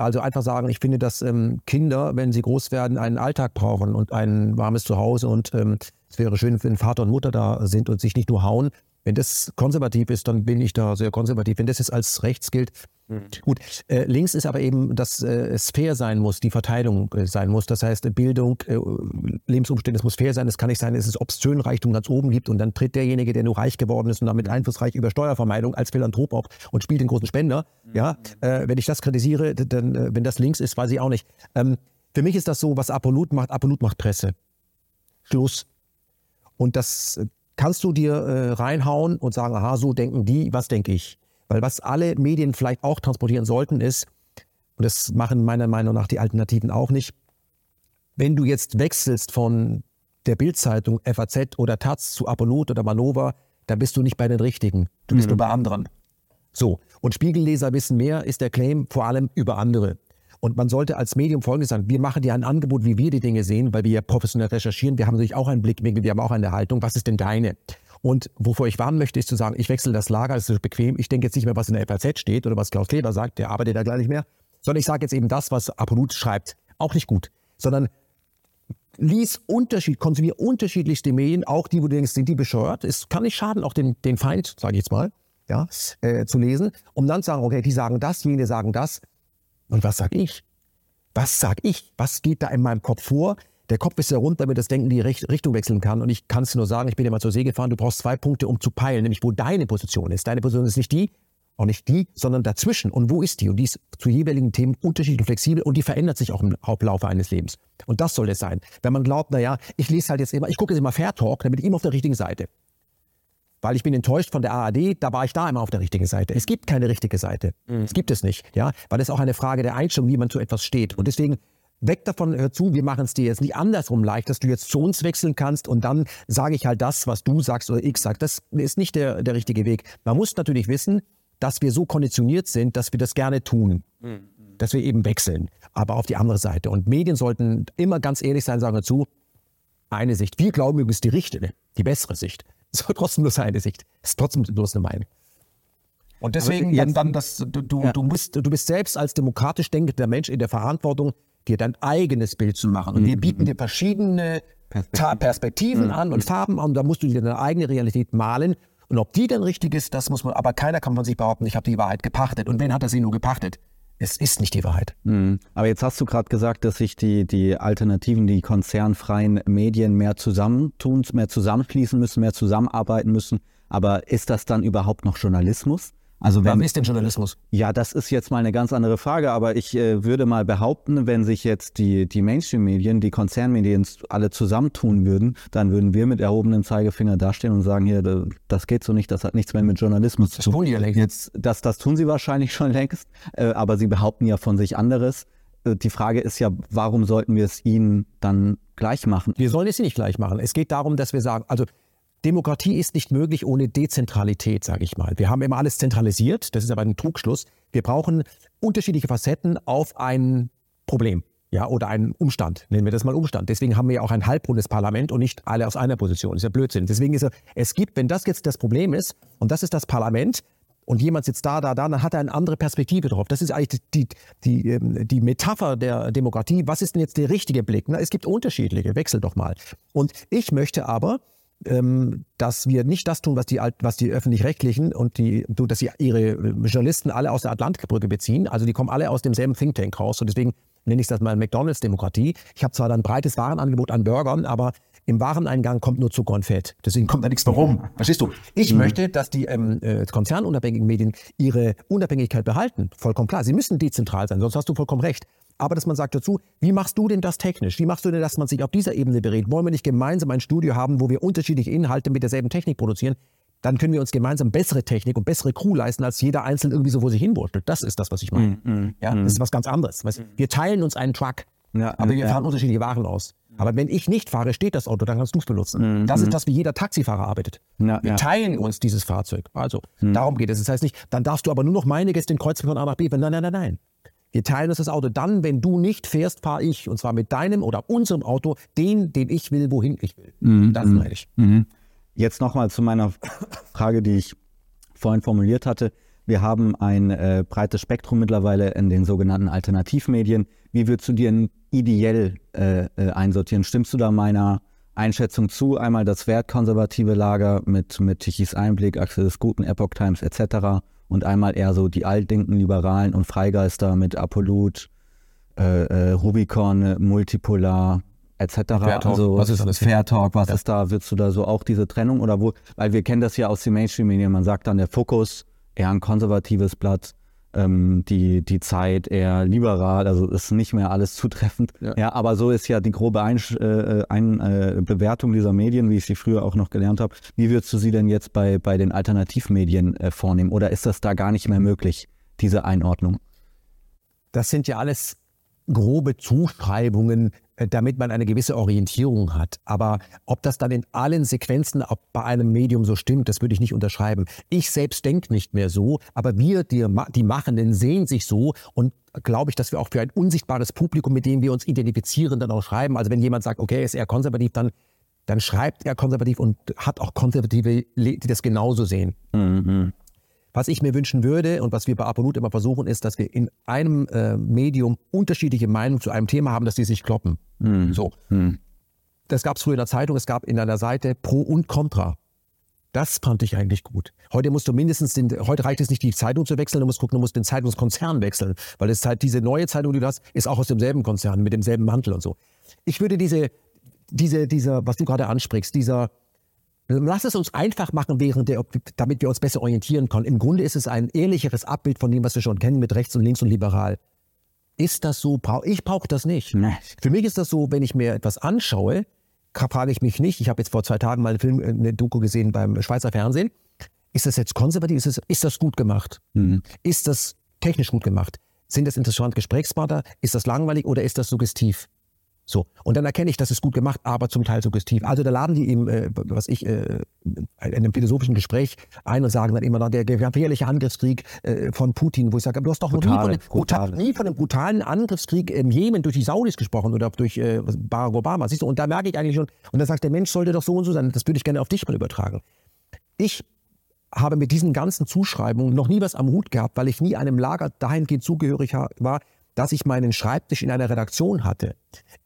also einfach sagen, ich finde, dass ähm, Kinder, wenn sie groß werden, einen Alltag brauchen und ein warmes Zuhause und ähm, es wäre schön, wenn Vater und Mutter da sind und sich nicht nur hauen. Wenn das konservativ ist, dann bin ich da sehr konservativ. Wenn das jetzt als rechts gilt, Mhm. Gut, äh, links ist aber eben, dass äh, es fair sein muss, die Verteilung äh, sein muss. Das heißt, Bildung, äh, Lebensumstände, es muss fair sein. Es kann nicht sein, dass es obszön Reichtum ganz oben gibt und dann tritt derjenige, der nur reich geworden ist und damit einflussreich über Steuervermeidung als Philanthrop auf und spielt den großen Spender. Mhm. Ja, äh, wenn ich das kritisiere, dann, äh, wenn das links ist, weiß ich auch nicht. Ähm, für mich ist das so, was Apollut macht. Apollut macht Presse. Schluss. Und das kannst du dir reinhauen und sagen, aha, so denken die, was denke ich? Weil was alle Medien vielleicht auch transportieren sollten, ist, und das machen meiner Meinung nach die Alternativen auch nicht, wenn du jetzt wechselst von der Bildzeitung, FAZ oder Taz zu Apollut oder Manova, dann bist du nicht bei den Richtigen. Du bist mhm. nur bei anderen. So. Und Spiegelleser wissen mehr, ist der Claim vor allem über andere. Und man sollte als Medium Folgendes sagen, wir machen dir ein Angebot, wie wir die Dinge sehen, weil wir ja professionell recherchieren. Wir haben natürlich auch einen Blick, wir haben auch eine Haltung. Was ist denn deine? Und wovor ich warnen möchte, ist zu sagen, ich wechsle das Lager, das ist bequem. Ich denke jetzt nicht mehr, was in der FAZ steht oder was Klaus Kleber sagt, der arbeitet da gleich nicht mehr, sondern ich sage jetzt eben das, was Apolut schreibt. Auch nicht gut, sondern lies Unterschied, konsumier unterschiedlichste Medien, auch die, wo du denkst, sind die bescheuert. Es kann nicht schaden, auch den, den Feind, sage ich jetzt mal, ja, äh, zu lesen, um dann zu sagen, okay, die sagen das, jene sagen das. Und was sag ich? Was sag ich? Was geht da in meinem Kopf vor? Der Kopf ist sehr rund, damit das Denken die Richtung wechseln kann. Und ich kann es nur sagen, ich bin ja mal zur See gefahren, du brauchst zwei Punkte, um zu peilen, nämlich wo deine Position ist. Deine Position ist nicht die, auch nicht die, sondern dazwischen. Und wo ist die? Und die ist zu jeweiligen Themen unterschiedlich und flexibel und die verändert sich auch im Hauptlaufe eines Lebens. Und das soll es sein. Wenn man glaubt, naja, ich lese halt jetzt immer, ich gucke jetzt immer Fair Talk, dann bin ich immer auf der richtigen Seite. Weil ich bin enttäuscht von der ARD, da war ich da immer auf der richtigen Seite. Es gibt keine richtige Seite. Mhm. Es gibt es nicht, ja, weil es auch eine Frage der Einstellung, wie man zu etwas steht. Und deswegen weg davon, hör zu, wir machen es dir jetzt nicht andersrum leicht, dass du jetzt zu uns wechseln kannst und dann sage ich halt das, was du sagst oder ich sag. Das ist nicht der, der richtige Weg. Man muss natürlich wissen, dass wir so konditioniert sind, dass wir das gerne tun. Mhm. Dass wir eben wechseln, aber auf die andere Seite. Und Medien sollten immer ganz ehrlich sein, sagen dazu, eine Sicht. Wir glauben übrigens die richtige, die bessere Sicht. Es war trotzdem nur seine Sicht. Es ist trotzdem bloß eine Meinung. Und deswegen dann, dann das, du, du, ja. du, musst, du bist selbst als demokratisch denkender Mensch in der Verantwortung, dir dein eigenes Bild zu machen. Und mhm. wir bieten dir verschiedene Perspektiven, Perspektiven mhm. an und Farben an. Und da musst du dir deine eigene Realität malen. Und ob die dann richtig ist, das muss man, aber keiner kann von sich behaupten, ich habe die Wahrheit gepachtet. Und wenn hat er sie nur gepachtet? Es ist nicht die Wahrheit. Mhm. Aber jetzt hast du gerade gesagt, dass sich die, die Alternativen, die konzernfreien Medien mehr zusammentun, mehr zusammenschließen müssen, mehr zusammenarbeiten müssen. Aber ist das dann überhaupt noch Journalismus? Also wenn, Was ist denn Journalismus? Ja, das ist jetzt mal eine ganz andere Frage, aber ich äh, würde mal behaupten, wenn sich jetzt die, die Mainstream-Medien, die Konzernmedien alle zusammentun würden, dann würden wir mit erhobenem Zeigefinger dastehen und sagen, hier, das geht so nicht, das hat nichts mehr mit Journalismus zu tun. Jetzt, das, das tun sie wahrscheinlich schon längst, äh, aber sie behaupten ja von sich anderes. Äh, die Frage ist ja, warum sollten wir es ihnen dann gleich machen? Wir sollen es nicht gleich machen. Es geht darum, dass wir sagen, also Demokratie ist nicht möglich ohne Dezentralität, sage ich mal. Wir haben immer alles zentralisiert, das ist aber ein Trugschluss. Wir brauchen unterschiedliche Facetten auf ein Problem. Ja, oder einen Umstand, nennen wir das mal Umstand. Deswegen haben wir ja auch ein halbrundes Parlament und nicht alle aus einer Position. Das ist ja Blödsinn. Deswegen ist es, es gibt, wenn das jetzt das Problem ist, und das ist das Parlament, und jemand sitzt da, da, da, dann hat er eine andere Perspektive drauf. Das ist eigentlich die, die, die, ähm, Metapher der Demokratie. Was ist denn jetzt der richtige Blick? Na, es gibt unterschiedliche, wechsel doch mal. Und ich möchte aber, ähm, dass wir nicht das tun, was die, was die öffentlich-rechtlichen und die, dass sie ihre äh, Journalisten alle aus der Atlantikbrücke beziehen. Also die kommen alle aus demselben Think Tank raus und deswegen nenne ich das mal McDonalds-Demokratie. Ich habe zwar ein breites Warenangebot an Burgern, aber im Wareneingang kommt nur Zucker und Fett. Deswegen kommt da nichts mehr rum. Verstehst du? Ich mhm. möchte, dass die ähm, äh, konzernunabhängigen Medien ihre Unabhängigkeit behalten. Vollkommen klar. Sie müssen dezentral sein, sonst hast du vollkommen recht aber dass man sagt dazu, wie machst du denn das technisch? Wie machst du denn, dass man sich auf dieser Ebene berät? Wollen wir nicht gemeinsam ein Studio haben, wo wir unterschiedliche Inhalte mit derselben Technik produzieren? Dann können wir uns gemeinsam bessere Technik und bessere Crew leisten, als jeder einzeln irgendwie so vor sich hinwurschtelt. Das ist das, was ich meine. Mm, mm, ja, mm. Das ist was ganz anderes. Wir teilen uns einen Truck, ja, aber wir fahren unterschiedliche Waren aus. Aber wenn ich nicht fahre, steht das Auto, dann kannst du es benutzen. Das ist das, wie jeder Taxifahrer arbeitet. Ja, wir teilen uns dieses Fahrzeug. Also, darum geht es. Das heißt nicht, dann darfst du aber nur noch meine Gäste in Kreuzberg von A nach B. Nein, nein, nein, nein. Wir teilen uns das Auto. Dann, wenn du nicht fährst, fahre ich. Und zwar mit deinem oder unserem Auto, den, den ich will, wohin ich will. Mhm. Das meine ich. Mhm. Jetzt nochmal zu meiner Frage, die ich vorhin formuliert hatte. Wir haben ein äh, breites Spektrum mittlerweile in den sogenannten Alternativmedien. Wie würdest du dir ideell äh, äh, einsortieren? Stimmst du da meiner Einschätzung zu? Einmal das wertkonservative Lager mit, mit Tichys Einblick, Axel des Guten, Epoch Times etc und einmal eher so die altdenken Liberalen und Freigeister mit Apollut, äh, äh, Rubicon, Multipolar etc. Fair also, was ist alles? Fair Talk, was ja. ist da? Würdest du da so auch diese Trennung oder wo? Weil wir kennen das ja aus den Mainstream-Medien, man sagt dann der Fokus, eher ein konservatives Blatt, ähm, die, die Zeit eher liberal, also ist nicht mehr alles zutreffend. Ja, ja aber so ist ja die grobe Ein äh, Ein äh, Bewertung dieser Medien, wie ich sie früher auch noch gelernt habe. Wie würdest du sie denn jetzt bei, bei den Alternativmedien äh, vornehmen? Oder ist das da gar nicht mehr möglich, diese Einordnung? Das sind ja alles grobe Zuschreibungen, äh, damit man eine gewisse Orientierung hat. Aber ob das dann in allen Sequenzen bei einem Medium so stimmt, das würde ich nicht unterschreiben. Ich selbst denke nicht mehr so, aber wir, die, die Machenden, sehen sich so und glaube ich, dass wir auch für ein unsichtbares Publikum, mit dem wir uns identifizieren, dann auch schreiben. Also wenn jemand sagt, okay, er ist eher konservativ, dann dann schreibt er konservativ und hat auch Konservative, die das genauso sehen. Mhm. Was ich mir wünschen würde und was wir bei Apolut immer versuchen, ist, dass wir in einem äh, Medium unterschiedliche Meinungen zu einem Thema haben, dass die sich kloppen. Mhm. So. Mhm. Das gab es früher in der Zeitung, es gab in einer Seite Pro und Contra. Das fand ich eigentlich gut. Heute musst du mindestens den, heute reicht es nicht, die Zeitung zu wechseln, du musst gucken, du musst den Zeitungskonzern wechseln, weil es halt diese neue Zeitung, die du hast, ist auch aus demselben Konzern, mit demselben Mantel und so. Ich würde diese, diese, dieser, was du gerade ansprichst, dieser, lass es uns einfach machen, während der, damit wir uns besser orientieren können. Im Grunde ist es ein ehrlicheres Abbild von dem, was wir schon kennen mit rechts und links und liberal. Ist das so? Ich brauche das nicht. Nee. Für mich ist das so, wenn ich mir etwas anschaue, frage ich mich nicht, ich habe jetzt vor zwei Tagen mal einen Film, eine Doku gesehen beim Schweizer Fernsehen. Ist das jetzt konservativ? Ist das, ist das gut gemacht? Mhm. Ist das technisch gut gemacht? Sind das interessante Gesprächspartner? Ist das langweilig oder ist das suggestiv? So. Und dann erkenne ich, das ist gut gemacht, aber zum Teil suggestiv. Also da laden die eben, äh, was ich, äh, in einem philosophischen Gespräch ein und sagen dann immer noch, der gefährliche Angriffskrieg äh, von Putin, wo ich sage, du hast doch brutale, nie, von dem, nie von dem brutalen Angriffskrieg im Jemen durch die Saudis gesprochen oder durch äh, Barack Obama. Siehst du, und da merke ich eigentlich schon, und dann sagt der Mensch sollte doch so und so sein, das würde ich gerne auf dich mal übertragen. Ich habe mit diesen ganzen Zuschreibungen noch nie was am Hut gehabt, weil ich nie einem Lager dahingehend zugehörig war, dass ich meinen Schreibtisch in einer Redaktion hatte.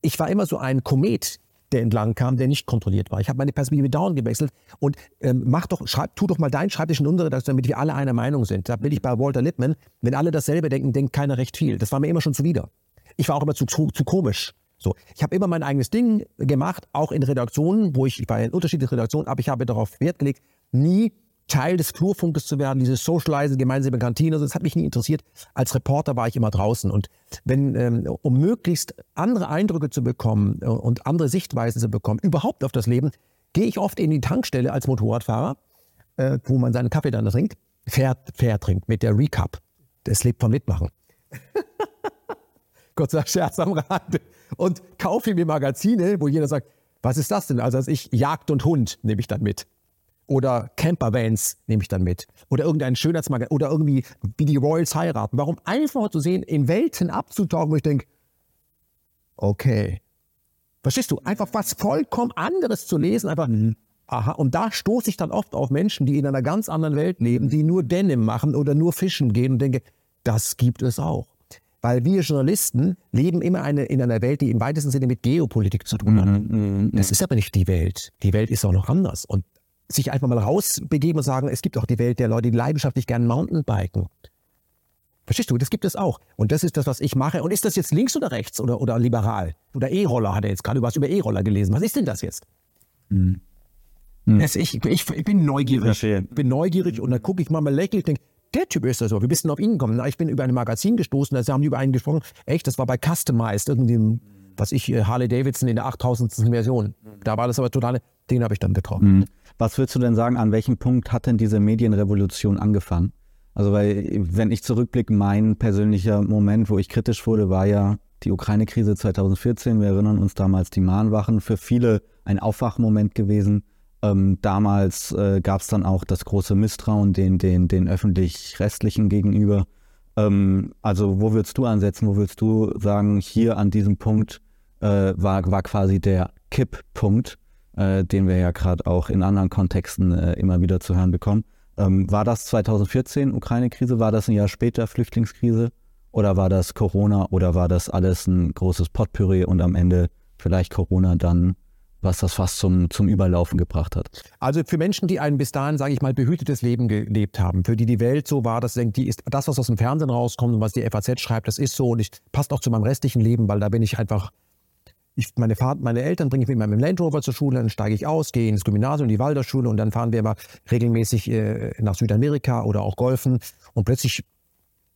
Ich war immer so ein Komet, der entlang kam, der nicht kontrolliert war. Ich habe meine Perspektive dauernd gewechselt und ähm, mach doch, schreib, tu doch mal deinen Schreibtisch in unsere Redaktion, damit wir alle einer Meinung sind. Da bin ich bei Walter Lippmann. Wenn alle dasselbe denken, denkt keiner recht viel. Das war mir immer schon zuwider. Ich war auch immer zu, zu, zu komisch. So, ich habe immer mein eigenes Ding gemacht, auch in Redaktionen, wo ich, ich war in unterschiedlichen Redaktionen, aber ich habe darauf Wert gelegt, nie Teil des Flurfunkes zu werden, dieses Socialize, gemeinsame Kantine, das hat mich nie interessiert. Als Reporter war ich immer draußen und wenn, ähm, um möglichst andere Eindrücke zu bekommen äh, und andere Sichtweisen zu bekommen, überhaupt auf das Leben, gehe ich oft in die Tankstelle als Motorradfahrer, äh, wo man seinen Kaffee dann trinkt, fair, fair trinkt mit der Recap. Das lebt vom Mitmachen. Kurzer Scherz am Rande. Und kaufe mir Magazine, wo jeder sagt, was ist das denn? Also als ich Jagd und Hund nehme ich dann mit. Oder Campervans nehme ich dann mit. Oder irgendein Schönheitsmagazin. Oder irgendwie, wie die Royals heiraten. Warum einfach zu sehen, in Welten abzutauchen, wo ich denke, okay. Verstehst du? Einfach was vollkommen anderes zu lesen. Einfach, mhm. aha. Und da stoße ich dann oft auf Menschen, die in einer ganz anderen Welt leben, die nur Denim machen oder nur fischen gehen und denke, das gibt es auch. Weil wir Journalisten leben immer eine, in einer Welt, die im weitesten Sinne mit Geopolitik zu tun hat. Mhm, das ist aber nicht die Welt. Die Welt ist auch noch anders. Und sich einfach mal rausbegeben und sagen, es gibt auch die Welt der Leute, die leidenschaftlich gerne Mountainbiken. Verstehst du? Das gibt es auch. Und das ist das, was ich mache. Und ist das jetzt links oder rechts oder, oder liberal? Oder E-Roller hat er jetzt gerade was über E-Roller gelesen. Was ist denn das jetzt? Hm. Hm. Das, ich, ich, ich, bin neugierig. Ich bin neugierig und dann gucke ich mal, mal lächle ich denke, der Typ ist das so. Bist du auf ihn gekommen? Na, ich bin über ein Magazin gestoßen, da haben die über einen gesprochen. Echt, das war bei Customized, irgendwie, was ich, äh, Harley Davidson in der 8000. Version. Da war das aber total, den habe ich dann getroffen. Mhm. Was würdest du denn sagen, an welchem Punkt hat denn diese Medienrevolution angefangen? Also, weil, wenn ich zurückblicke, mein persönlicher Moment, wo ich kritisch wurde, war ja die Ukraine-Krise 2014. Wir erinnern uns damals die Mahnwachen. Für viele ein Aufwachmoment gewesen. Ähm, damals äh, gab es dann auch das große Misstrauen den, den, den öffentlich-rechtlichen gegenüber. Ähm, also, wo würdest du ansetzen? Wo würdest du sagen, hier an diesem Punkt äh, war, war quasi der Kipppunkt? Äh, den wir ja gerade auch in anderen Kontexten äh, immer wieder zu hören bekommen. Ähm, war das 2014 Ukraine-Krise? War das ein Jahr später Flüchtlingskrise? Oder war das Corona? Oder war das alles ein großes Potpourri und am Ende vielleicht Corona dann, was das fast zum, zum Überlaufen gebracht hat? Also für Menschen, die ein bis dahin, sage ich mal, behütetes Leben gelebt haben, für die die Welt so war, dass die ist, das, was aus dem Fernsehen rauskommt und was die FAZ schreibt, das ist so und ich, passt auch zu meinem restlichen Leben, weil da bin ich einfach ich, meine, Fahrt, meine Eltern bringe ich mit meinem Land Rover zur Schule, dann steige ich aus, gehe ins Gymnasium, die Waldorfschule und dann fahren wir immer regelmäßig äh, nach Südamerika oder auch Golfen und plötzlich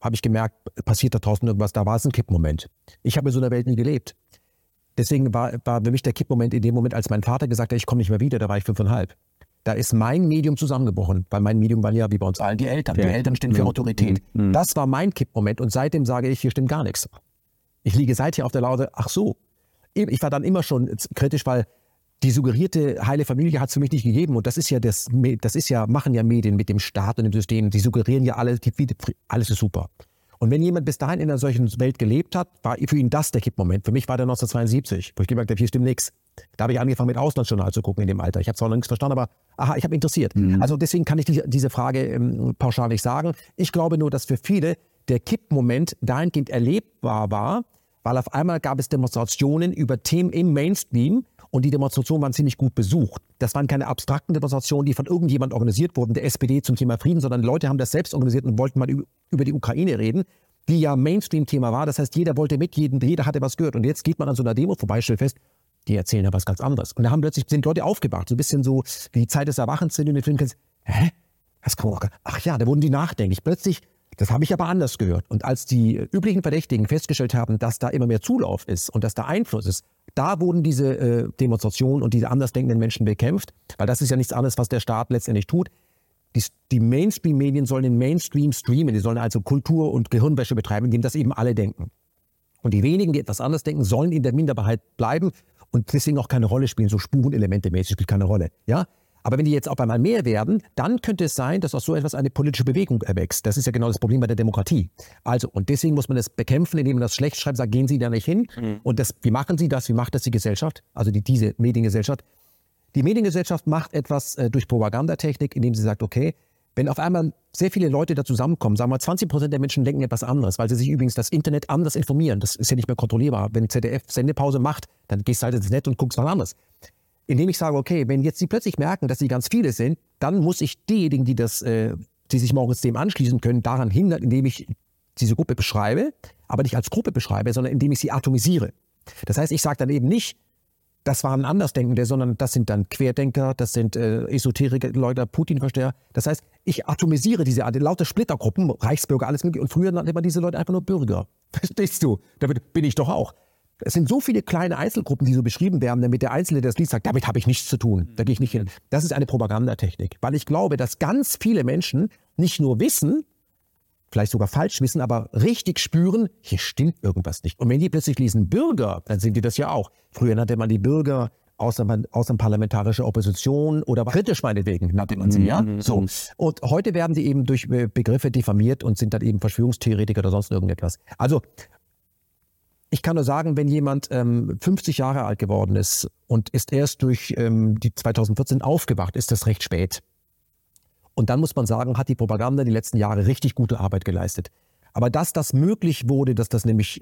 habe ich gemerkt, passiert da draußen irgendwas, da war es ein Kippmoment. Ich habe in so einer Welt nie gelebt. Deswegen war, war für mich der Kippmoment in dem Moment, als mein Vater gesagt hat, ich komme nicht mehr wieder, da war ich fünfeinhalb. Da ist mein Medium zusammengebrochen, weil mein Medium waren ja wie bei uns allen die Eltern. Die Eltern stehen für mhm. Autorität. Mhm. Das war mein Kippmoment und seitdem sage ich, hier stimmt gar nichts. Ich liege seither auf der Laute, ach so, ich war dann immer schon kritisch, weil die suggerierte heile Familie hat es für mich nicht gegeben. Und das ist ja das, das ist ja, machen ja Medien mit dem Staat und dem System. Die suggerieren ja alle, alles ist super. Und wenn jemand bis dahin in einer solchen Welt gelebt hat, war für ihn das der Kippmoment. Für mich war der 1972, wo ich gemerkt habe, hier stimmt nichts. Da habe ich angefangen, mit Auslandsjournal zu gucken in dem Alter. Ich habe zwar noch nichts verstanden, aber aha, ich habe interessiert. Mhm. Also deswegen kann ich die, diese Frage ähm, pauschal nicht sagen. Ich glaube nur, dass für viele der Kippmoment dahingehend erlebbar war, weil auf einmal gab es Demonstrationen über Themen im Mainstream und die Demonstrationen waren ziemlich gut besucht. Das waren keine abstrakten Demonstrationen, die von irgendjemand organisiert wurden, der SPD zum Thema Frieden, sondern Leute haben das selbst organisiert und wollten mal über die Ukraine reden, die ja Mainstream-Thema war. Das heißt, jeder wollte mit, jeder hatte was gehört. Und jetzt geht man an so einer Demo vorbei, stellt fest, die erzählen ja was ganz anderes. Und da haben plötzlich sind Leute aufgewacht, so ein bisschen so wie die Zeit des Erwachens sind in den Film. Hä? Was Ach ja, da wurden die nachdenklich. Plötzlich das habe ich aber anders gehört. Und als die üblichen Verdächtigen festgestellt haben, dass da immer mehr Zulauf ist und dass da Einfluss ist, da wurden diese äh, Demonstrationen und diese andersdenkenden Menschen bekämpft, weil das ist ja nichts anderes, was der Staat letztendlich tut. Die, die Mainstream-Medien sollen den Mainstream streamen, die sollen also Kultur und Gehirnwäsche betreiben, indem das eben alle denken. Und die wenigen, die etwas anders denken, sollen in der Minderheit bleiben und deswegen auch keine Rolle spielen. So Spurenelemente mäßig spielt keine Rolle. Ja? Aber wenn die jetzt auf einmal mehr werden, dann könnte es sein, dass aus so etwas eine politische Bewegung erwächst. Das ist ja genau das Problem bei der Demokratie. Also, und deswegen muss man das bekämpfen, indem man das schlecht schreibt, sagt, gehen Sie da nicht hin. Mhm. Und das, wie machen Sie das? Wie macht das die Gesellschaft? Also die, diese Mediengesellschaft. Die Mediengesellschaft macht etwas äh, durch Propagandatechnik, indem sie sagt, okay, wenn auf einmal sehr viele Leute da zusammenkommen, sagen wir 20 Prozent der Menschen denken etwas anderes, weil sie sich übrigens das Internet anders informieren. Das ist ja nicht mehr kontrollierbar. Wenn ZDF Sendepause macht, dann gehst du halt ins Netz und guckst was anderes indem ich sage, okay, wenn jetzt sie plötzlich merken, dass sie ganz viele sind, dann muss ich diejenigen, die das, äh, die sich morgens dem anschließen können, daran hindern, indem ich diese Gruppe beschreibe, aber nicht als Gruppe beschreibe, sondern indem ich sie atomisiere. Das heißt, ich sage dann eben nicht, das waren Andersdenkende, sondern das sind dann Querdenker, das sind äh, Esoteriker, Leute, Putin-Versteher. Das heißt, ich atomisiere diese lauter Splittergruppen, Reichsbürger, alles mögliche. Und früher nannte man diese Leute einfach nur Bürger. Verstehst du? Damit bin ich doch auch. Es sind so viele kleine Einzelgruppen, die so beschrieben werden, damit der Einzelne, der das liest, sagt, damit habe ich nichts zu tun, da gehe ich nicht hin. Das ist eine Propagandatechnik, weil ich glaube, dass ganz viele Menschen nicht nur wissen, vielleicht sogar falsch wissen, aber richtig spüren, hier stimmt irgendwas nicht. Und wenn die plötzlich lesen Bürger, dann sind die das ja auch. Früher nannte man die Bürger außerparlamentarische Opposition oder kritisch meinetwegen nannte man sie, ja. Mhm. So. Und heute werden sie eben durch Begriffe diffamiert und sind dann eben Verschwörungstheoretiker oder sonst irgendetwas. Also ich kann nur sagen, wenn jemand ähm, 50 Jahre alt geworden ist und ist erst durch ähm, die 2014 aufgewacht, ist das recht spät. Und dann muss man sagen, hat die Propaganda die letzten Jahre richtig gute Arbeit geleistet. Aber dass das möglich wurde, dass das nämlich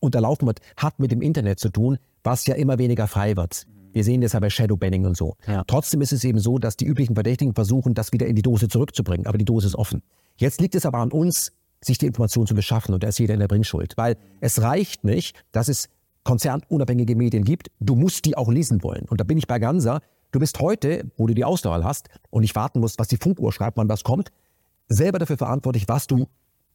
unterlaufen wird, hat mit dem Internet zu tun, was ja immer weniger frei wird. Wir sehen das ja bei Shadowbanning und so. Ja. Trotzdem ist es eben so, dass die üblichen Verdächtigen versuchen, das wieder in die Dose zurückzubringen. Aber die Dose ist offen. Jetzt liegt es aber an uns, sich die Information zu beschaffen. Und da ist jeder in der Bringschuld. Weil es reicht nicht, dass es konzernunabhängige Medien gibt. Du musst die auch lesen wollen. Und da bin ich bei Ganser. Du bist heute, wo du die Auswahl hast und nicht warten musst, was die Funkuhr schreibt, wann was kommt, selber dafür verantwortlich, was du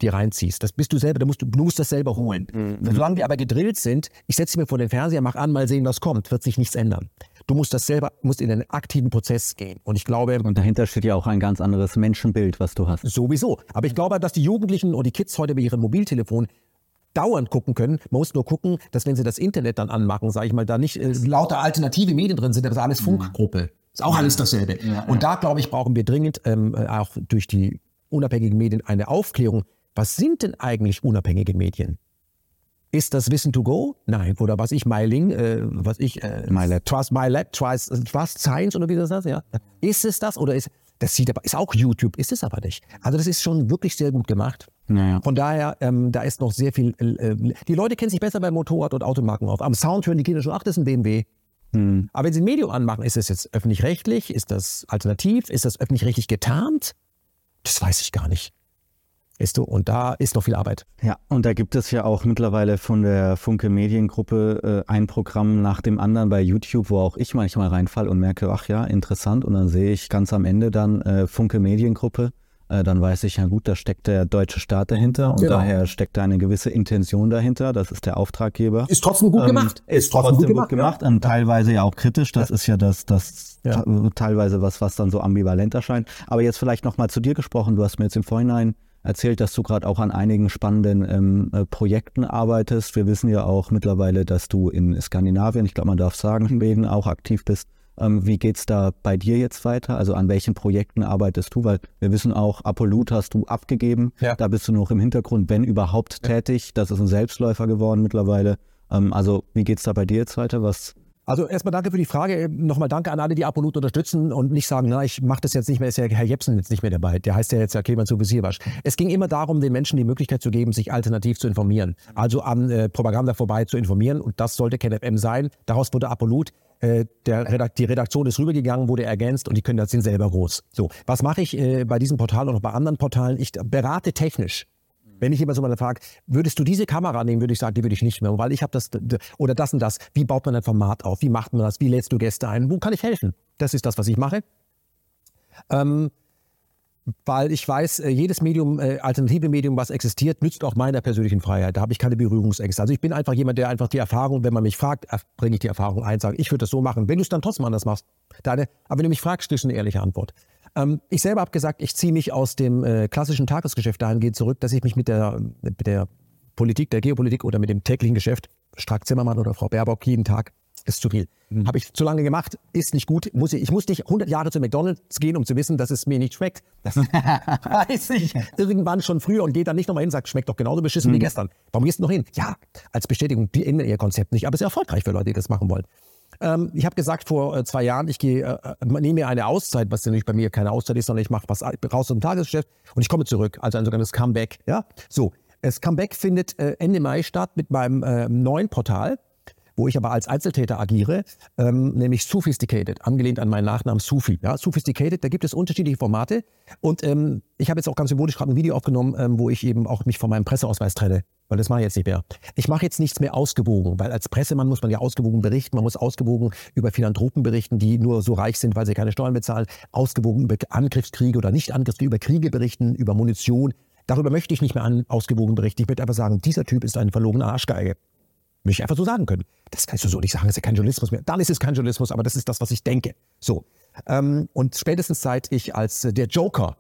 dir reinziehst. Das bist du selber, du musst, du musst das selber holen. Mhm. Solange wir aber gedrillt sind, ich setze mir vor den Fernseher, mach an, mal sehen, was kommt, wird sich nichts ändern. Du musst das selber, musst in einen aktiven Prozess gehen. Und ich glaube. Und dahinter steht ja auch ein ganz anderes Menschenbild, was du hast. Sowieso. Aber ich glaube, dass die Jugendlichen und die Kids heute bei ihrem Mobiltelefon dauernd gucken können. Man muss nur gucken, dass wenn sie das Internet dann anmachen, sage ich mal, da nicht äh, lauter alternative Medien drin sind, aber das ist alles Funkgruppe. Ist auch alles dasselbe. Ja, und da, glaube ich, brauchen wir dringend ähm, äh, auch durch die unabhängigen Medien eine Aufklärung. Was sind denn eigentlich unabhängige Medien? Ist das Wissen to go? Nein. Oder was ich, Mailing, äh, was ich, äh, MyLab. Trust MyLab, Trust, Trust Science oder wie das heißt, ja. Ist es das oder ist, das sieht aber, ist auch YouTube, ist es aber nicht. Also das ist schon wirklich sehr gut gemacht. Naja. Von daher, ähm, da ist noch sehr viel, äh, die Leute kennen sich besser bei Motorrad- und Automarken auf. Am Sound hören die Kinder schon, ach, das ist ein BMW. Hm. Aber wenn sie ein Medium anmachen, ist es jetzt öffentlich-rechtlich? Ist das alternativ? Ist das öffentlich-rechtlich getarnt? Das weiß ich gar nicht. Weißt du, und da ist noch viel Arbeit. Ja, und da gibt es ja auch mittlerweile von der Funke Mediengruppe äh, ein Programm nach dem anderen bei YouTube, wo auch ich manchmal reinfall und merke, ach ja, interessant. Und dann sehe ich ganz am Ende dann äh, Funke Mediengruppe. Äh, dann weiß ich, ja gut, da steckt der deutsche Staat dahinter und genau. daher steckt da eine gewisse Intention dahinter. Das ist der Auftraggeber. Ist trotzdem gut ähm, gemacht. Ist trotzdem, trotzdem gut gemacht. Ja. Und teilweise ja auch kritisch. Das ja. ist ja das, das ja. teilweise was, was dann so ambivalent erscheint. Aber jetzt vielleicht nochmal zu dir gesprochen. Du hast mir jetzt im Vorhinein erzählt, dass du gerade auch an einigen spannenden ähm, äh, Projekten arbeitest. Wir wissen ja auch mittlerweile, dass du in Skandinavien, ich glaube, man darf sagen. Schweden auch aktiv bist. Ähm, wie es da bei dir jetzt weiter? Also an welchen Projekten arbeitest du? Weil wir wissen auch, Apollut hast du abgegeben. Ja. Da bist du noch im Hintergrund, wenn überhaupt, tätig. Das ist ein Selbstläufer geworden mittlerweile. Ähm, also wie geht es da bei dir jetzt weiter? Was Also erstmal danke für die Frage. Nochmal danke an alle, die Apolut unterstützen und nicht sagen, na, ich mache das jetzt nicht mehr, ist ja Herr Jepsen jetzt nicht mehr dabei. Der heißt ja jetzt ja Clemens Visierwasch. Es ging immer darum, den Menschen die Möglichkeit zu geben, sich alternativ zu informieren. Also an äh, Propaganda vorbei zu informieren und das sollte KenFM sein. Daraus wurde Apolut. Äh, Redakt die Redaktion ist rübergegangen, wurde ergänzt und die können das sind selber groß. So, was mache ich äh, bei diesem Portal und auch bei anderen Portalen? Ich berate technisch. Wenn ich jemand so mal frage, würdest du diese Kamera nehmen, würde ich sagen, die würde ich nicht mehr, weil ich habe das oder das und das. Wie baut man ein Format auf? Wie macht man das? Wie lädst du Gäste ein? Wo kann ich helfen? Das ist das, was ich mache. Ähm, weil ich weiß, äh, jedes Medium, äh, alternative Medium, was existiert, nützt auch meiner persönlichen Freiheit. Da habe ich keine Berührungsängste. Also ich bin einfach jemand, der einfach die Erfahrung, wenn man mich fragt, bringe ich die Erfahrung ein, sage, ich würde das so machen. Wenn du es dann trotzdem anders machst, deine, aber wenn du mich fragst, ist eine ehrliche Antwort. Ähm, ich selber habe gesagt, ich ziehe mich aus dem äh, klassischen Tagesgeschäft dahingehend zurück, dass ich mich mit der, mit der Politik, der Geopolitik oder mit dem täglichen Geschäft, Strack Zimmermann oder Frau Baerbock, jeden Tag, ist zu viel. Mhm. Habe ich zu lange gemacht, ist nicht gut. Muss ich, ich muss nicht 100 Jahre zu McDonalds gehen, um zu wissen, dass es mir nicht schmeckt. Das weiß ich irgendwann schon früher und gehe dann nicht nochmal hin und sage, schmeckt doch genauso beschissen mhm. wie gestern. Warum gehst du noch hin? Ja, als Bestätigung, die ändern ihr Konzept nicht, aber es ist erfolgreich für Leute, die das machen wollen. Ähm, ich habe gesagt vor äh, zwei Jahren, ich gehe, äh, äh, nehme mir eine Auszeit, was nämlich bei mir keine Auszeit ist, sondern ich mache was raus aus dem Tagesgeschäft und ich komme zurück. Also ein sogenanntes Comeback. Ja, so. Das Comeback findet äh, Ende Mai statt mit meinem äh, neuen Portal wo ich aber als Einzeltäter agiere, ähm, nämlich Sophisticated, angelehnt an meinen Nachnamen Sufi. Ja, Sophisticated, da gibt es unterschiedliche Formate und ähm, ich habe jetzt auch ganz symbolisch gerade ein Video aufgenommen, ähm, wo ich eben auch mich von meinem Presseausweis trenne, weil das mache ich jetzt nicht mehr. Ich mache jetzt nichts mehr ausgewogen, weil als Pressemann muss man ja ausgewogen berichten, man muss ausgewogen über Philanthropen berichten, die nur so reich sind, weil sie keine Steuern bezahlen, ausgewogen über Angriffskriege oder nicht Angriffskriege, über Kriege berichten, über Munition. Darüber möchte ich nicht mehr an, ausgewogen berichten. Ich möchte einfach sagen, dieser Typ ist eine verlogene Arschgeige. Will ich einfach so sagen können. Das kannst du so nicht sagen, das ist ja kein Journalismus mehr. Dann ist es kein Journalismus, aber das ist das, was ich denke. So. Ähm, und spätestens seit ich als äh, der Joker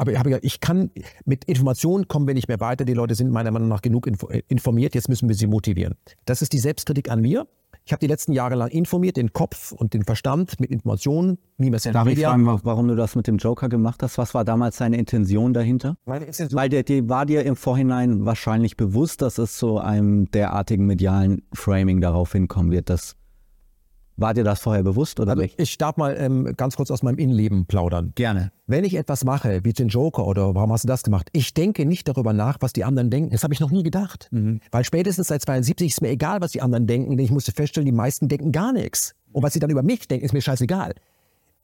aber ich, ich kann mit Informationen kommen wir nicht mehr weiter. Die Leute sind meiner Meinung nach genug äh, informiert. Jetzt müssen wir sie motivieren. Das ist die Selbstkritik an mir. Ich habe die letzten Jahre lang informiert, den Kopf und den Verstand mit Informationen, nie mehr Darf ich fragen, warum du das mit dem Joker gemacht hast? Was war damals deine Intention dahinter? Intention Weil der, die war dir im Vorhinein wahrscheinlich bewusst, dass es zu einem derartigen medialen Framing darauf hinkommen wird, dass war dir das vorher bewusst oder also nicht? Ich darf mal ähm, ganz kurz aus meinem Innenleben plaudern. Gerne. Wenn ich etwas mache, wie den Joker oder warum hast du das gemacht, ich denke nicht darüber nach, was die anderen denken. Das habe ich noch nie gedacht. Mhm. Weil spätestens seit 72 ist mir egal, was die anderen denken, denn ich musste feststellen, die meisten denken gar nichts. Und was sie dann über mich denken, ist mir scheißegal.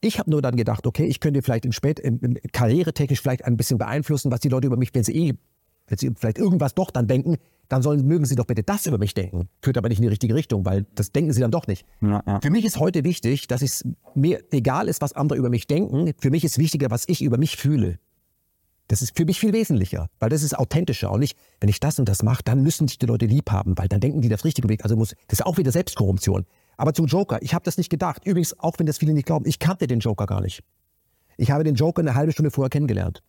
Ich habe nur dann gedacht, okay, ich könnte vielleicht im Spät, im, im karrieretechnisch vielleicht ein bisschen beeinflussen, was die Leute über mich, wenn sie eh, wenn sie vielleicht irgendwas doch dann denken, dann sollen, mögen Sie doch bitte das über mich denken. Führt aber nicht in die richtige Richtung, weil das denken Sie dann doch nicht. Ja, ja. Für mich ist heute wichtig, dass es mir egal ist, was andere über mich denken. Für mich ist wichtiger, was ich über mich fühle. Das ist für mich viel wesentlicher, weil das ist authentischer. Und nicht, wenn ich das und das mache, dann müssen sich die Leute lieb haben, weil dann denken die das richtige Weg. Also muss, das ist auch wieder Selbstkorruption. Aber zum Joker, ich habe das nicht gedacht. Übrigens, auch wenn das viele nicht glauben, ich kannte den Joker gar nicht. Ich habe den Joker eine halbe Stunde vorher kennengelernt.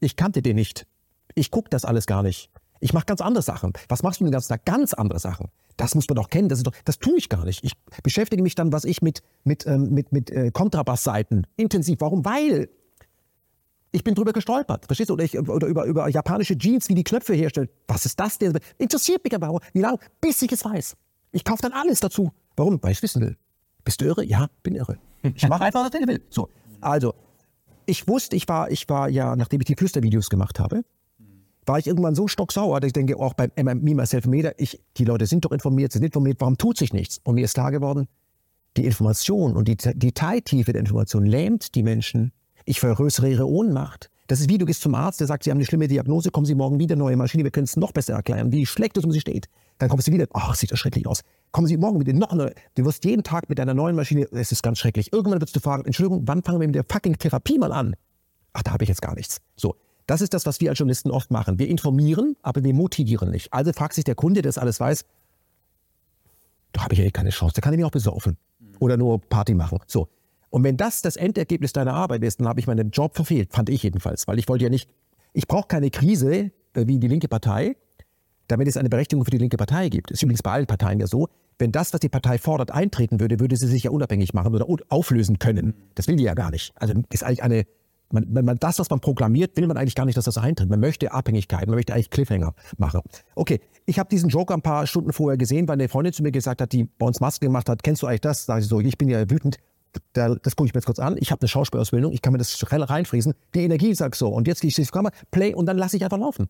Ich kannte den nicht. Ich gucke das alles gar nicht. Ich mache ganz andere Sachen. Was machst du den ganzen Tag? Ganz andere Sachen. Das muss man doch kennen. Das, doch, das tue ich gar nicht. Ich beschäftige mich dann, was ich mit, mit, ähm, mit, mit äh, Kontrabassseiten intensiv. Warum? Weil ich bin drüber gestolpert. Verstehst du? Oder, ich, oder über, über japanische Jeans, wie die Knöpfe herstellen. Was ist das denn? Interessiert mich aber. Wie lange? Bis ich es weiß. Ich kaufe dann alles dazu. Warum? Weil ich es wissen will. Bist du irre? Ja, bin irre. Ich mache einfach, was ich will. So. Also, ich wusste, ich war, ich war ja, nachdem ich die Flüstervideos gemacht habe, war ich irgendwann so stocksauer, dass ich denke, auch beim Me, Myself, Meter, ich, die Leute sind doch informiert, sind informiert, warum tut sich nichts? Und mir ist klar geworden, die Information und die Detailtiefe der Information lähmt die Menschen. Ich vergrößere ihre Ohnmacht. Das ist wie, du gehst zum Arzt, der sagt, Sie haben eine schlimme Diagnose, kommen Sie morgen wieder, neue Maschine, wir können es noch besser erklären, wie schlecht es um Sie steht. Dann kommst du wieder, ach, sieht das schrecklich aus. Kommen Sie morgen wieder, noch eine, du wirst jeden Tag mit deiner neuen Maschine, es ist ganz schrecklich. Irgendwann wirst du fragen, Entschuldigung, wann fangen wir mit der fucking Therapie mal an? Ach, da habe ich jetzt gar nichts. So, das ist das, was wir als Journalisten oft machen. Wir informieren, aber wir motivieren nicht. Also fragt sich der Kunde, der das alles weiß, da habe ich ja eh keine Chance, da kann ich mich auch besaufen oder nur Party machen. So. Und wenn das das Endergebnis deiner Arbeit ist, dann habe ich meinen Job verfehlt, fand ich jedenfalls, weil ich wollte ja nicht, ich brauche keine Krise äh, wie die linke Partei, damit es eine Berechtigung für die linke Partei gibt. Ist übrigens bei allen Parteien ja so. Wenn das, was die Partei fordert, eintreten würde, würde sie sich ja unabhängig machen oder auflösen können. Das will die ja gar nicht. Also ist eigentlich eine Man, wenn man das, was man programmiert, will man eigentlich gar nicht, dass das eintritt. Man möchte Abhängigkeit, man möchte eigentlich Cliffhanger machen. Okay, ich habe diesen Joker ein paar Stunden vorher gesehen, weil eine Freundin zu mir gesagt hat, die bei uns Maske gemacht hat, kennst du eigentlich das? Sag ich so, ich bin ja wütend. Da, das gucke ich mir jetzt kurz an. Ich habe eine Schauspielausbildung, ich kann mir das schnell reinfriesen. Die Energie sagt so. Und jetzt gehe ich die Kamera, play und dann lasse ich einfach laufen.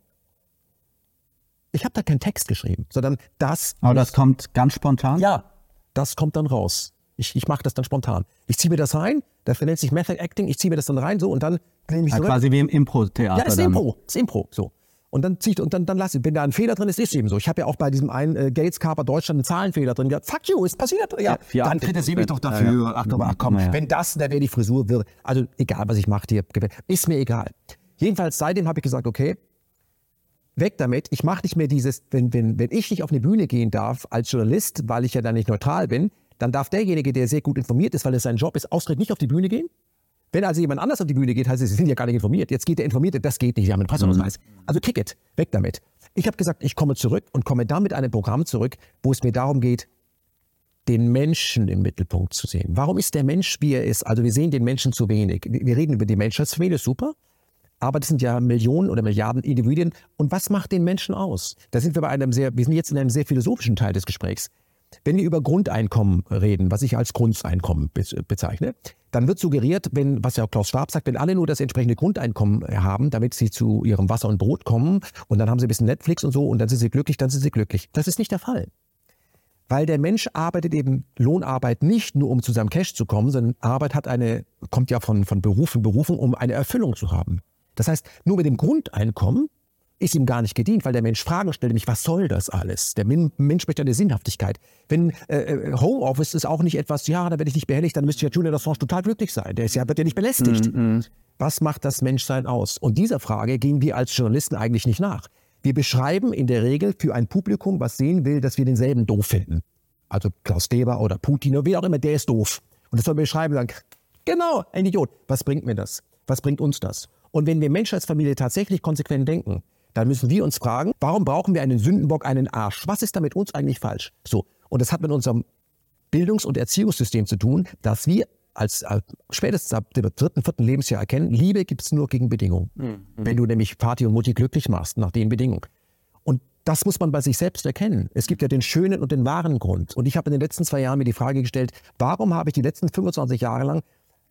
Ich habe da keinen Text geschrieben, sondern das. Aber das kommt ganz spontan? Ja, das kommt dann raus. Ich, ich mache das dann spontan. Ich ziehe mir das rein, das nennt sich Method Acting, ich ziehe mir das dann rein so und dann nehme ich ja, Quasi wie im Impro-Theater. Ja, das ist dann. Impro, das ist Impro, so. Und dann zieht und dann, dann lasse ich, wenn da ein Fehler drin ist, ist eben so. Ich habe ja auch bei diesem einen äh, Gates Carper Deutschland einen Zahlenfehler drin gehabt. Fuck you, ist passiert. Ja, ja dann kritisiere mich doch dafür. Ja, ach, komm, ach komm, wenn das, dann wäre die Frisur wird. Also egal, was ich mache, dir ist mir egal. Jedenfalls seitdem habe ich gesagt, okay, weg damit. Ich mache nicht mehr dieses, wenn, wenn, wenn ich nicht auf eine Bühne gehen darf als Journalist, weil ich ja dann nicht neutral bin, dann darf derjenige, der sehr gut informiert ist, weil es sein Job ist, austritt nicht auf die Bühne gehen. Wenn also jemand anders auf die Bühne geht, heißt es, sie sind ja gar nicht informiert. Jetzt geht der Informierte, das geht nicht, sie haben einen Presseausweis. Mhm. Also Ticket, weg damit. Ich habe gesagt, ich komme zurück und komme dann mit einem Programm zurück, wo es mir darum geht, den Menschen im Mittelpunkt zu sehen. Warum ist der Mensch, wie er ist? Also wir sehen den Menschen zu wenig. Wir reden über die Menschheitsfamilie, super aber das sind ja Millionen oder Milliarden Individuen. Und was macht den Menschen aus? Da sind wir bei einem sehr, wir sind jetzt in einem sehr philosophischen Teil des Gesprächs. Wenn wir über Grundeinkommen reden, was ich als Grundeinkommen bezeichne, dann wird suggeriert, wenn, was ja auch Klaus Schwab sagt, wenn alle nur das entsprechende Grundeinkommen haben, damit sie zu ihrem Wasser und Brot kommen und dann haben sie ein bisschen Netflix und so und dann sind sie glücklich, dann sind sie glücklich. Das ist nicht der Fall. Weil der Mensch arbeitet eben Lohnarbeit nicht nur, um zu seinem Cash zu kommen, sondern Arbeit hat eine, kommt ja von, von Berufen, Berufen, um eine Erfüllung zu haben. Das heißt, nur mit dem Grundeinkommen ist ihm gar nicht gedient, weil der Mensch Fragen stellt, nämlich was soll das alles? Der Mensch möchte eine Sinnhaftigkeit. Wenn äh, äh, Homeoffice ist auch nicht etwas, ja, da werde ich nicht behelligt, dann müsste ja Julian Assange total glücklich sein. Der ist ja, wird ja nicht belästigt. Mm -hmm. Was macht das Menschsein aus? Und dieser Frage gehen wir als Journalisten eigentlich nicht nach. Wir beschreiben in der Regel für ein Publikum, was sehen will, dass wir denselben doof finden. Also Klaus Deber oder Putin oder wer auch immer, der ist doof. Und das soll wir beschreiben und sagen, genau, ein Idiot. Was bringt mir das? Was bringt uns das? Und wenn wir Menschheitsfamilie tatsächlich konsequent denken, dann müssen wir uns fragen, warum brauchen wir einen Sündenbock, einen Arsch? Was ist da mit uns eigentlich falsch? So. Und das hat mit unserem Bildungs- und Erziehungssystem zu tun, dass wir als, als spätestens ab dem dritten, vierten Lebensjahr erkennen, Liebe gibt es nur gegen Bedingungen. Mhm. Wenn du nämlich Party und Mutti glücklich machst, nach den Bedingungen. Und das muss man bei sich selbst erkennen. Es gibt ja den schönen und den wahren Grund. Und ich habe in den letzten zwei Jahren mir die Frage gestellt, warum habe ich die letzten 25 Jahre lang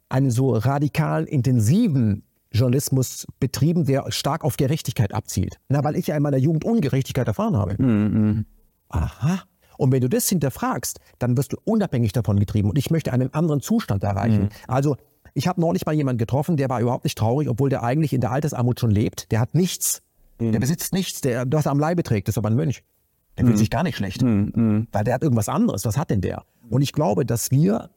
einen so radikalen, intensiven Journalismus betrieben, der stark auf Gerechtigkeit abzielt. Na, weil ich ja in meiner Jugend Ungerechtigkeit erfahren habe. Mhm. Aha. Und wenn du das hinterfragst, dann wirst du unabhängig davon getrieben. Und ich möchte einen anderen Zustand erreichen. Mhm. Also, ich habe neulich mal jemanden getroffen, der war überhaupt nicht traurig, obwohl der eigentlich in der Altersarmut schon lebt. Der hat nichts. Mhm. Der besitzt nichts. Der, was er am Leibe trägt, ist aber ein Mönch. Der fühlt mhm. sich gar nicht schlecht. Mhm. Mhm. Weil der hat irgendwas anderes. Was hat denn der? Und ich glaube, dass wir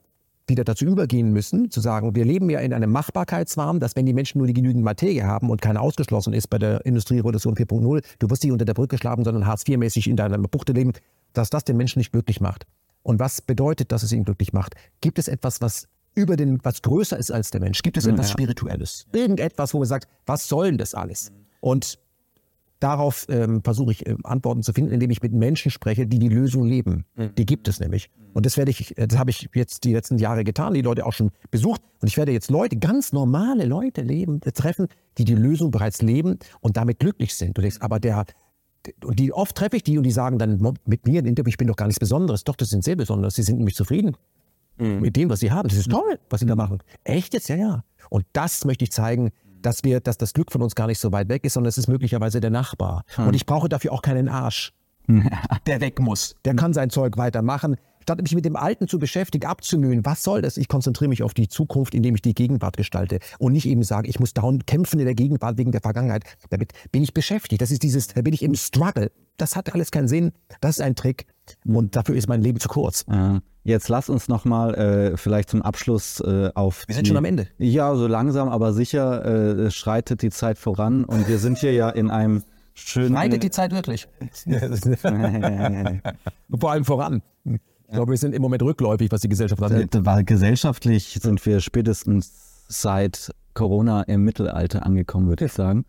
wieder dazu übergehen müssen, zu sagen, wir leben ja in einem Machbarkeitswahn, dass wenn die Menschen nur die genügend Materie haben und keiner ausgeschlossen ist bei der Industrierevolution 4.0, du wirst nicht unter der Brücke schlafen, sondern Hartz-IV-mäßig in deiner Buchte leben, dass das den Menschen nicht glücklich macht. Und was bedeutet, dass es ihn glücklich macht? Gibt es etwas, was über den, was größer ist als der Mensch? Gibt es etwas ja. Spirituelles? Irgendetwas, wo man sagt, was soll denn das alles? Und darauf ähm, versuche ich äh, Antworten zu finden, indem ich mit Menschen spreche, die die Lösung leben. Mhm. Die gibt es nämlich. Und das werde ich, äh, das habe ich jetzt die letzten Jahre getan, die Leute auch schon besucht. Und ich werde jetzt Leute, ganz normale Leute leben, äh, treffen, die die Lösung bereits leben und damit glücklich sind. Du denkst, aber der, und die oft treffe ich die und die sagen dann mit mir, ich bin doch gar nichts Besonderes. Doch, das sind sehr Besonderes. Sie sind nämlich zufrieden mhm. mit dem, was sie haben. Das ist toll, was sie da machen. Echt jetzt? Ja, ja. Und das möchte ich zeigen, dass wir, dass das Glück von uns gar nicht so weit weg ist, sondern es ist möglicherweise der Nachbar. Hm. Und ich brauche dafür auch keinen Arsch, der weg muss. Der kann sein Zeug weitermachen. Statt mich mit dem Alten zu beschäftigen, abzumühen, was soll das? Ich konzentriere mich auf die Zukunft, indem ich die Gegenwart gestalte und nicht eben sage, ich muss dauernd kämpfen in der Gegenwart wegen der Vergangenheit. Damit bin ich beschäftigt. Das ist dieses, da bin ich im Struggle. Das hat alles keinen Sinn. Das ist ein Trick und dafür ist mein Leben zu kurz. Ja. Jetzt lass uns nochmal äh, vielleicht zum Abschluss äh, auf. Wir sind die, schon am Ende. Ja, so langsam, aber sicher äh, schreitet die Zeit voran und wir sind hier ja in einem schönen. Schreitet die Zeit wirklich? Vor allem voran. Ich glaube, wir sind im Moment rückläufig, was die Gesellschaft angeht. Weil gesellschaftlich sind wir spätestens seit Corona im Mittelalter angekommen, würde ich sagen.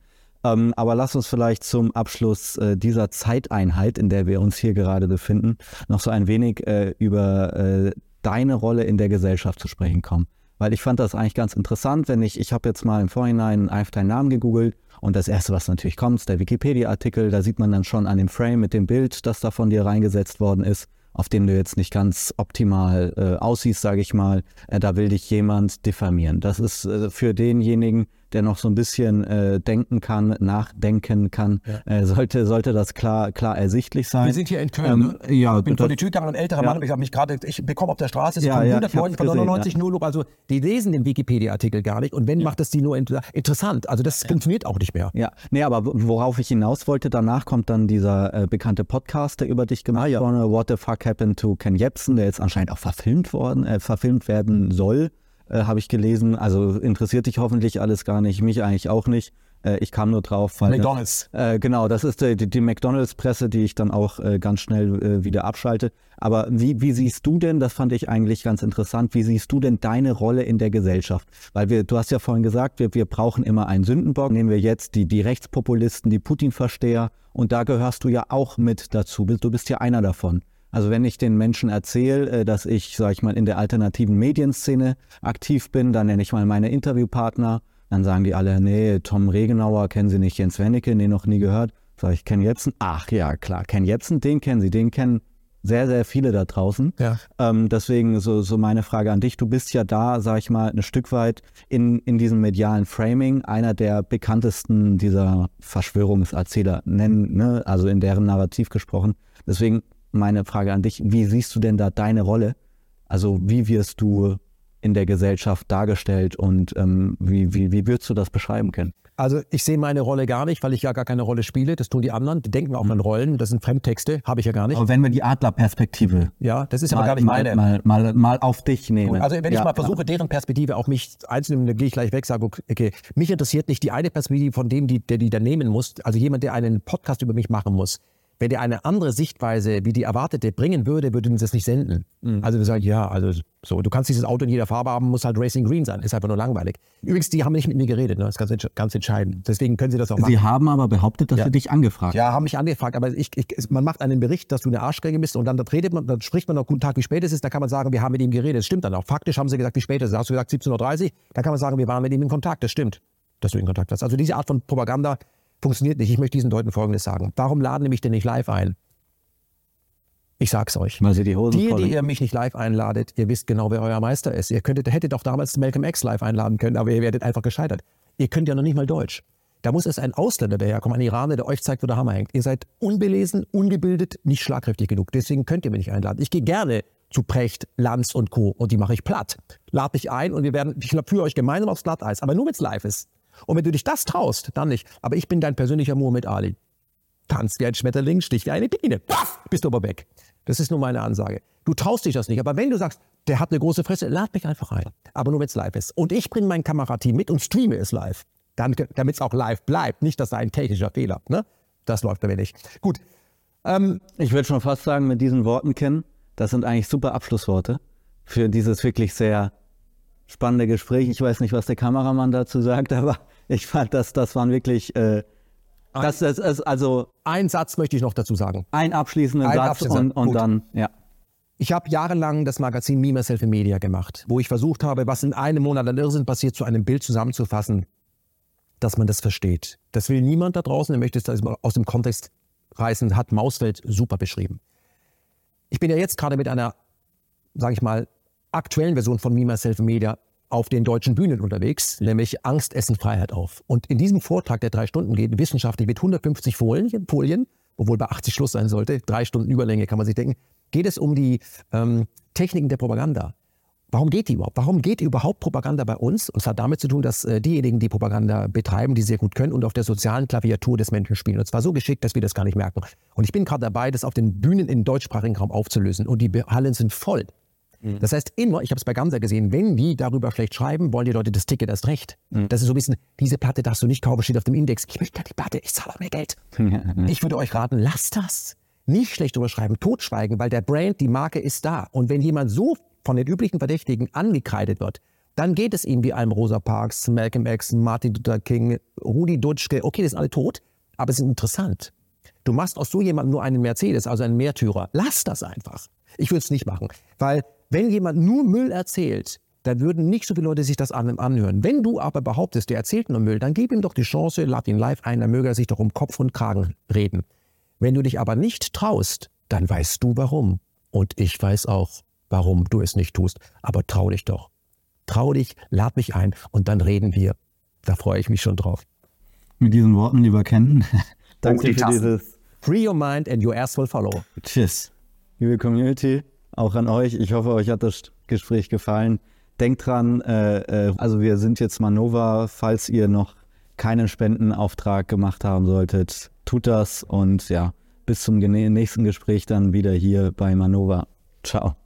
Ähm, aber lass uns vielleicht zum Abschluss äh, dieser Zeiteinheit, in der wir uns hier gerade befinden, noch so ein wenig äh, über äh, deine Rolle in der Gesellschaft zu sprechen kommen. Weil ich fand das eigentlich ganz interessant, wenn ich, ich habe jetzt mal im Vorhinein einfach deinen Namen gegoogelt und das erste, was natürlich kommt, ist der Wikipedia-Artikel. Da sieht man dann schon an dem Frame mit dem Bild, das da von dir reingesetzt worden ist, auf dem du jetzt nicht ganz optimal äh, aussiehst, sage ich mal. Äh, da will dich jemand diffamieren. Das ist äh, für denjenigen, der noch so ein bisschen äh, denken kann, nachdenken kann, ja. äh, sollte, sollte das klar, klar ersichtlich sein. Wir sind hier in Köln. Ähm, ne? ja, ich bin vor die Tür gegangen, ein älterer ja. Mann, ich habe mich gerade, ich bekomme auf der Straße, ja, von 100 ja, Leuten, von 99 ja. nur also die lesen den Wikipedia-Artikel gar nicht und wenn, macht das die nur inter interessant. Also das funktioniert auch nicht mehr. Ja, nee, aber worauf ich hinaus wollte, danach kommt dann dieser äh, bekannte Podcast, der über dich gemacht ah, wurde, What the fuck happened to Ken Jebsen, der jetzt anscheinend auch verfilmt worden, äh, verfilmt werden soll äh, habe ich gelesen. Also interessiert dich hoffentlich alles gar nicht, mich eigentlich auch nicht. Äh, ich kam nur drauf, weil. McDonalds. Äh, genau, das ist die, die McDonalds-Presse, die ich dann auch äh, ganz schnell äh, wieder abschalte. Aber wie, wie siehst du denn, das fand ich eigentlich ganz interessant, wie siehst du denn deine Rolle in der Gesellschaft? Weil wir, du hast ja vorhin gesagt, wir, wir brauchen immer einen Sündenbock. Nehmen wir jetzt die, die Rechtspopulisten, die Putin-Versteher. Und da gehörst du ja auch mit dazu. Du bist ja einer davon. Also wenn ich den Menschen erzähle, äh, dass ich, sag ich mal, in der alternativen Medienszene aktiv bin, dann nenne ich mal meine Interviewpartner. Dann sagen die alle, nee, Tom Regenauer kennen Sie nicht, Jens Wennecke, nee, noch nie gehört. Sag ich, Ken Jebsen? Ach ja, klar, Ken Jebsen, den kennen Sie, den kennen sehr, sehr viele da draußen. Ja. Ähm, deswegen so, so meine Frage an dich. Du bist ja da, sag ich mal, ein Stück weit in, in diesem medialen Framing einer der bekanntesten dieser Verschwörungserzähler nennen, ne? also in deren Narrativ gesprochen. Deswegen meine Frage an dich, wie siehst du denn da deine Rolle? Also wie wirst du in der Gesellschaft dargestellt und ähm, wie, wie, wie würdest du das beschreiben können? Also ich sehe meine Rolle gar nicht, weil ich ja gar keine Rolle spiele. Das tun die anderen. Die denken auch mhm. an Rollen. Das sind Fremdtexte, habe ich ja gar nicht. Aber wenn wir die Adlerperspektive. Ja, das ist mal, aber gar nicht mal, meine. Mal, mal, mal auf dich nehmen. Also wenn ja, ich mal versuche, ja. deren Perspektive auf mich einzunehmen, dann gehe ich gleich weg, sage, okay, mich interessiert nicht die eine Perspektive von dem, die, der die da nehmen muss. Also jemand, der einen Podcast über mich machen muss wenn der eine andere Sichtweise wie die erwartete bringen würde, würde uns das nicht senden. Mhm. Also wir sagen, ja, also so, du kannst dieses Auto in jeder Farbe haben, muss halt Racing Green sein, ist einfach nur langweilig. Übrigens, die haben nicht mit mir geredet, ne? das ist ganz, ganz entscheidend. Deswegen können sie das auch machen. Sie haben aber behauptet, dass ja. sie dich angefragt Ja, haben mich angefragt, aber ich, ich, man macht einen Bericht, dass du eine Arschgänge bist und dann redet man, dann spricht man noch guten Tag, wie spät es ist, da kann man sagen, wir haben mit ihm geredet. Das stimmt dann auch. Faktisch haben sie gesagt, wie spät es ist. Hast du gesagt 17.30 Uhr? Da kann man sagen, wir waren mit ihm in Kontakt. Das stimmt, dass du in Kontakt hast. Also diese Art von Propaganda funktioniert nicht. Ich möchte diesen Leuten Folgendes sagen. Warum laden die mich denn nicht live ein? Ich sag's euch. Weil sie die Hosen die, die ihr mich nicht live einladet, ihr wisst genau, wer euer Meister ist. Ihr könntet, hättet auch damals Malcolm X live einladen können, aber ihr werdet einfach gescheitert. Ihr könnt ja noch nicht mal Deutsch. Da muss es ein Ausländer daherkommen, ein Iraner, der euch zeigt, wo der Hammer hängt. Ihr seid unbelesen, ungebildet, nicht schlagkräftig genug. Deswegen könnt ihr mich nicht einladen. Ich gehe gerne zu Precht, Lanz und Co. Und die mache ich platt. Lad mich ein und wir werden, ich führe euch gemeinsam aufs Glatteis. Aber nur, wenn es live ist. Und wenn du dich das traust, dann nicht. Aber ich bin dein persönlicher Muhammad Ali. Tanz wie ein Schmetterling, stich wie eine Biene. Paff, bist du aber weg. Das ist nur meine Ansage. Du traust dich das nicht. Aber wenn du sagst, der hat eine große Fresse, lad mich einfach ein. Aber nur, wenn es live ist. Und ich bringe mein Kamerateam mit und streame es live. Damit es auch live bleibt. Nicht, dass da ein technischer Fehler. Ne? Das läuft mir nicht. Gut. Ähm, ich würde schon fast sagen, mit diesen Worten kennen, das sind eigentlich super Abschlussworte für dieses wirklich sehr spannende Gespräch. Ich weiß nicht, was der Kameramann dazu sagt, aber ich fand, dass das waren wirklich äh, das ist, ist also ein Satz möchte ich noch dazu sagen. Ein abschließenden ein Satz und, und dann, ja. Ich habe jahrelang das Magazin Me, Myself in Media gemacht, wo ich versucht habe, was in einem Monat an Irrsinn passiert, zu einem Bild zusammenzufassen, dass man das versteht. Das will niemand da draußen, der möchte es aus dem Kontext reißen, hat Mausfeld super beschrieben. Ich bin ja jetzt gerade mit einer, sage ich mal, aktuellen Version von Me, Myself Media auf den deutschen Bühnen unterwegs, nämlich Angst, Essen, Freiheit auf. Und in diesem Vortrag, der drei Stunden geht, wissenschaftlich mit 150 Folien, Folien obwohl bei 80 Schluss sein sollte, drei Stunden Überlänge kann man sich denken, geht es um die ähm, Techniken der Propaganda. Warum geht die überhaupt? Warum geht überhaupt Propaganda bei uns? Und es hat damit zu tun, dass äh, diejenigen, die Propaganda betreiben, die sehr gut können und auf der sozialen Klaviatur des Menschen spielen. Und zwar so geschickt, dass wir das gar nicht merken. Und ich bin gerade dabei, das auf den Bühnen im deutschsprachigen Raum aufzulösen. Und die Hallen sind voll. Mhm. Das heißt immer, ich habe es bei Gamsa gesehen, wenn die darüber schlecht schreiben, wollen die Leute das Ticket erst recht. Mhm. Das ist so ein bisschen, diese Platte darfst du nicht kaufen, steht auf dem Index. Ich möchte die Platte, ich zahle auch mehr Geld. ich würde euch raten, lasst das. Nicht schlecht drüber schreiben, totschweigen, weil der Brand, die Marke ist da. Und wenn jemand so von den üblichen Verdächtigen angekreidet wird, dann geht es ihm wie einem Rosa Parks, Malcolm X, Martin Luther King, Rudi Dutschke. Okay, die sind alle tot, aber sie sind interessant. Du machst aus so jemandem nur einen Mercedes, also einen Märtyrer. Lass das einfach. Ich würde es nicht machen, weil wenn jemand nur Müll erzählt, dann würden nicht so viele Leute sich das an, anhören. Wenn du aber behauptest, der erzählt nur Müll, dann gib ihm doch die Chance, lad ihn live ein, dann möge er sich doch um Kopf und Kragen reden. Wenn du dich aber nicht traust, dann weißt du warum. Und ich weiß auch, warum du es nicht tust. Aber trau dich doch. Trau dich, lad mich ein und dann reden wir. Da freue ich mich schon drauf. Mit diesen Worten, lieber Ken, danke für dieses. Free your mind and your ass will follow. Tschüss. Liebe Community, auch an euch. Ich hoffe, euch hat das Gespräch gefallen. Denkt dran, äh, äh, also wir sind jetzt Manova, falls ihr noch keinen Spendenauftrag gemacht haben solltet, tut das und ja, bis zum nächsten Gespräch dann wieder hier bei Manova. Ciao.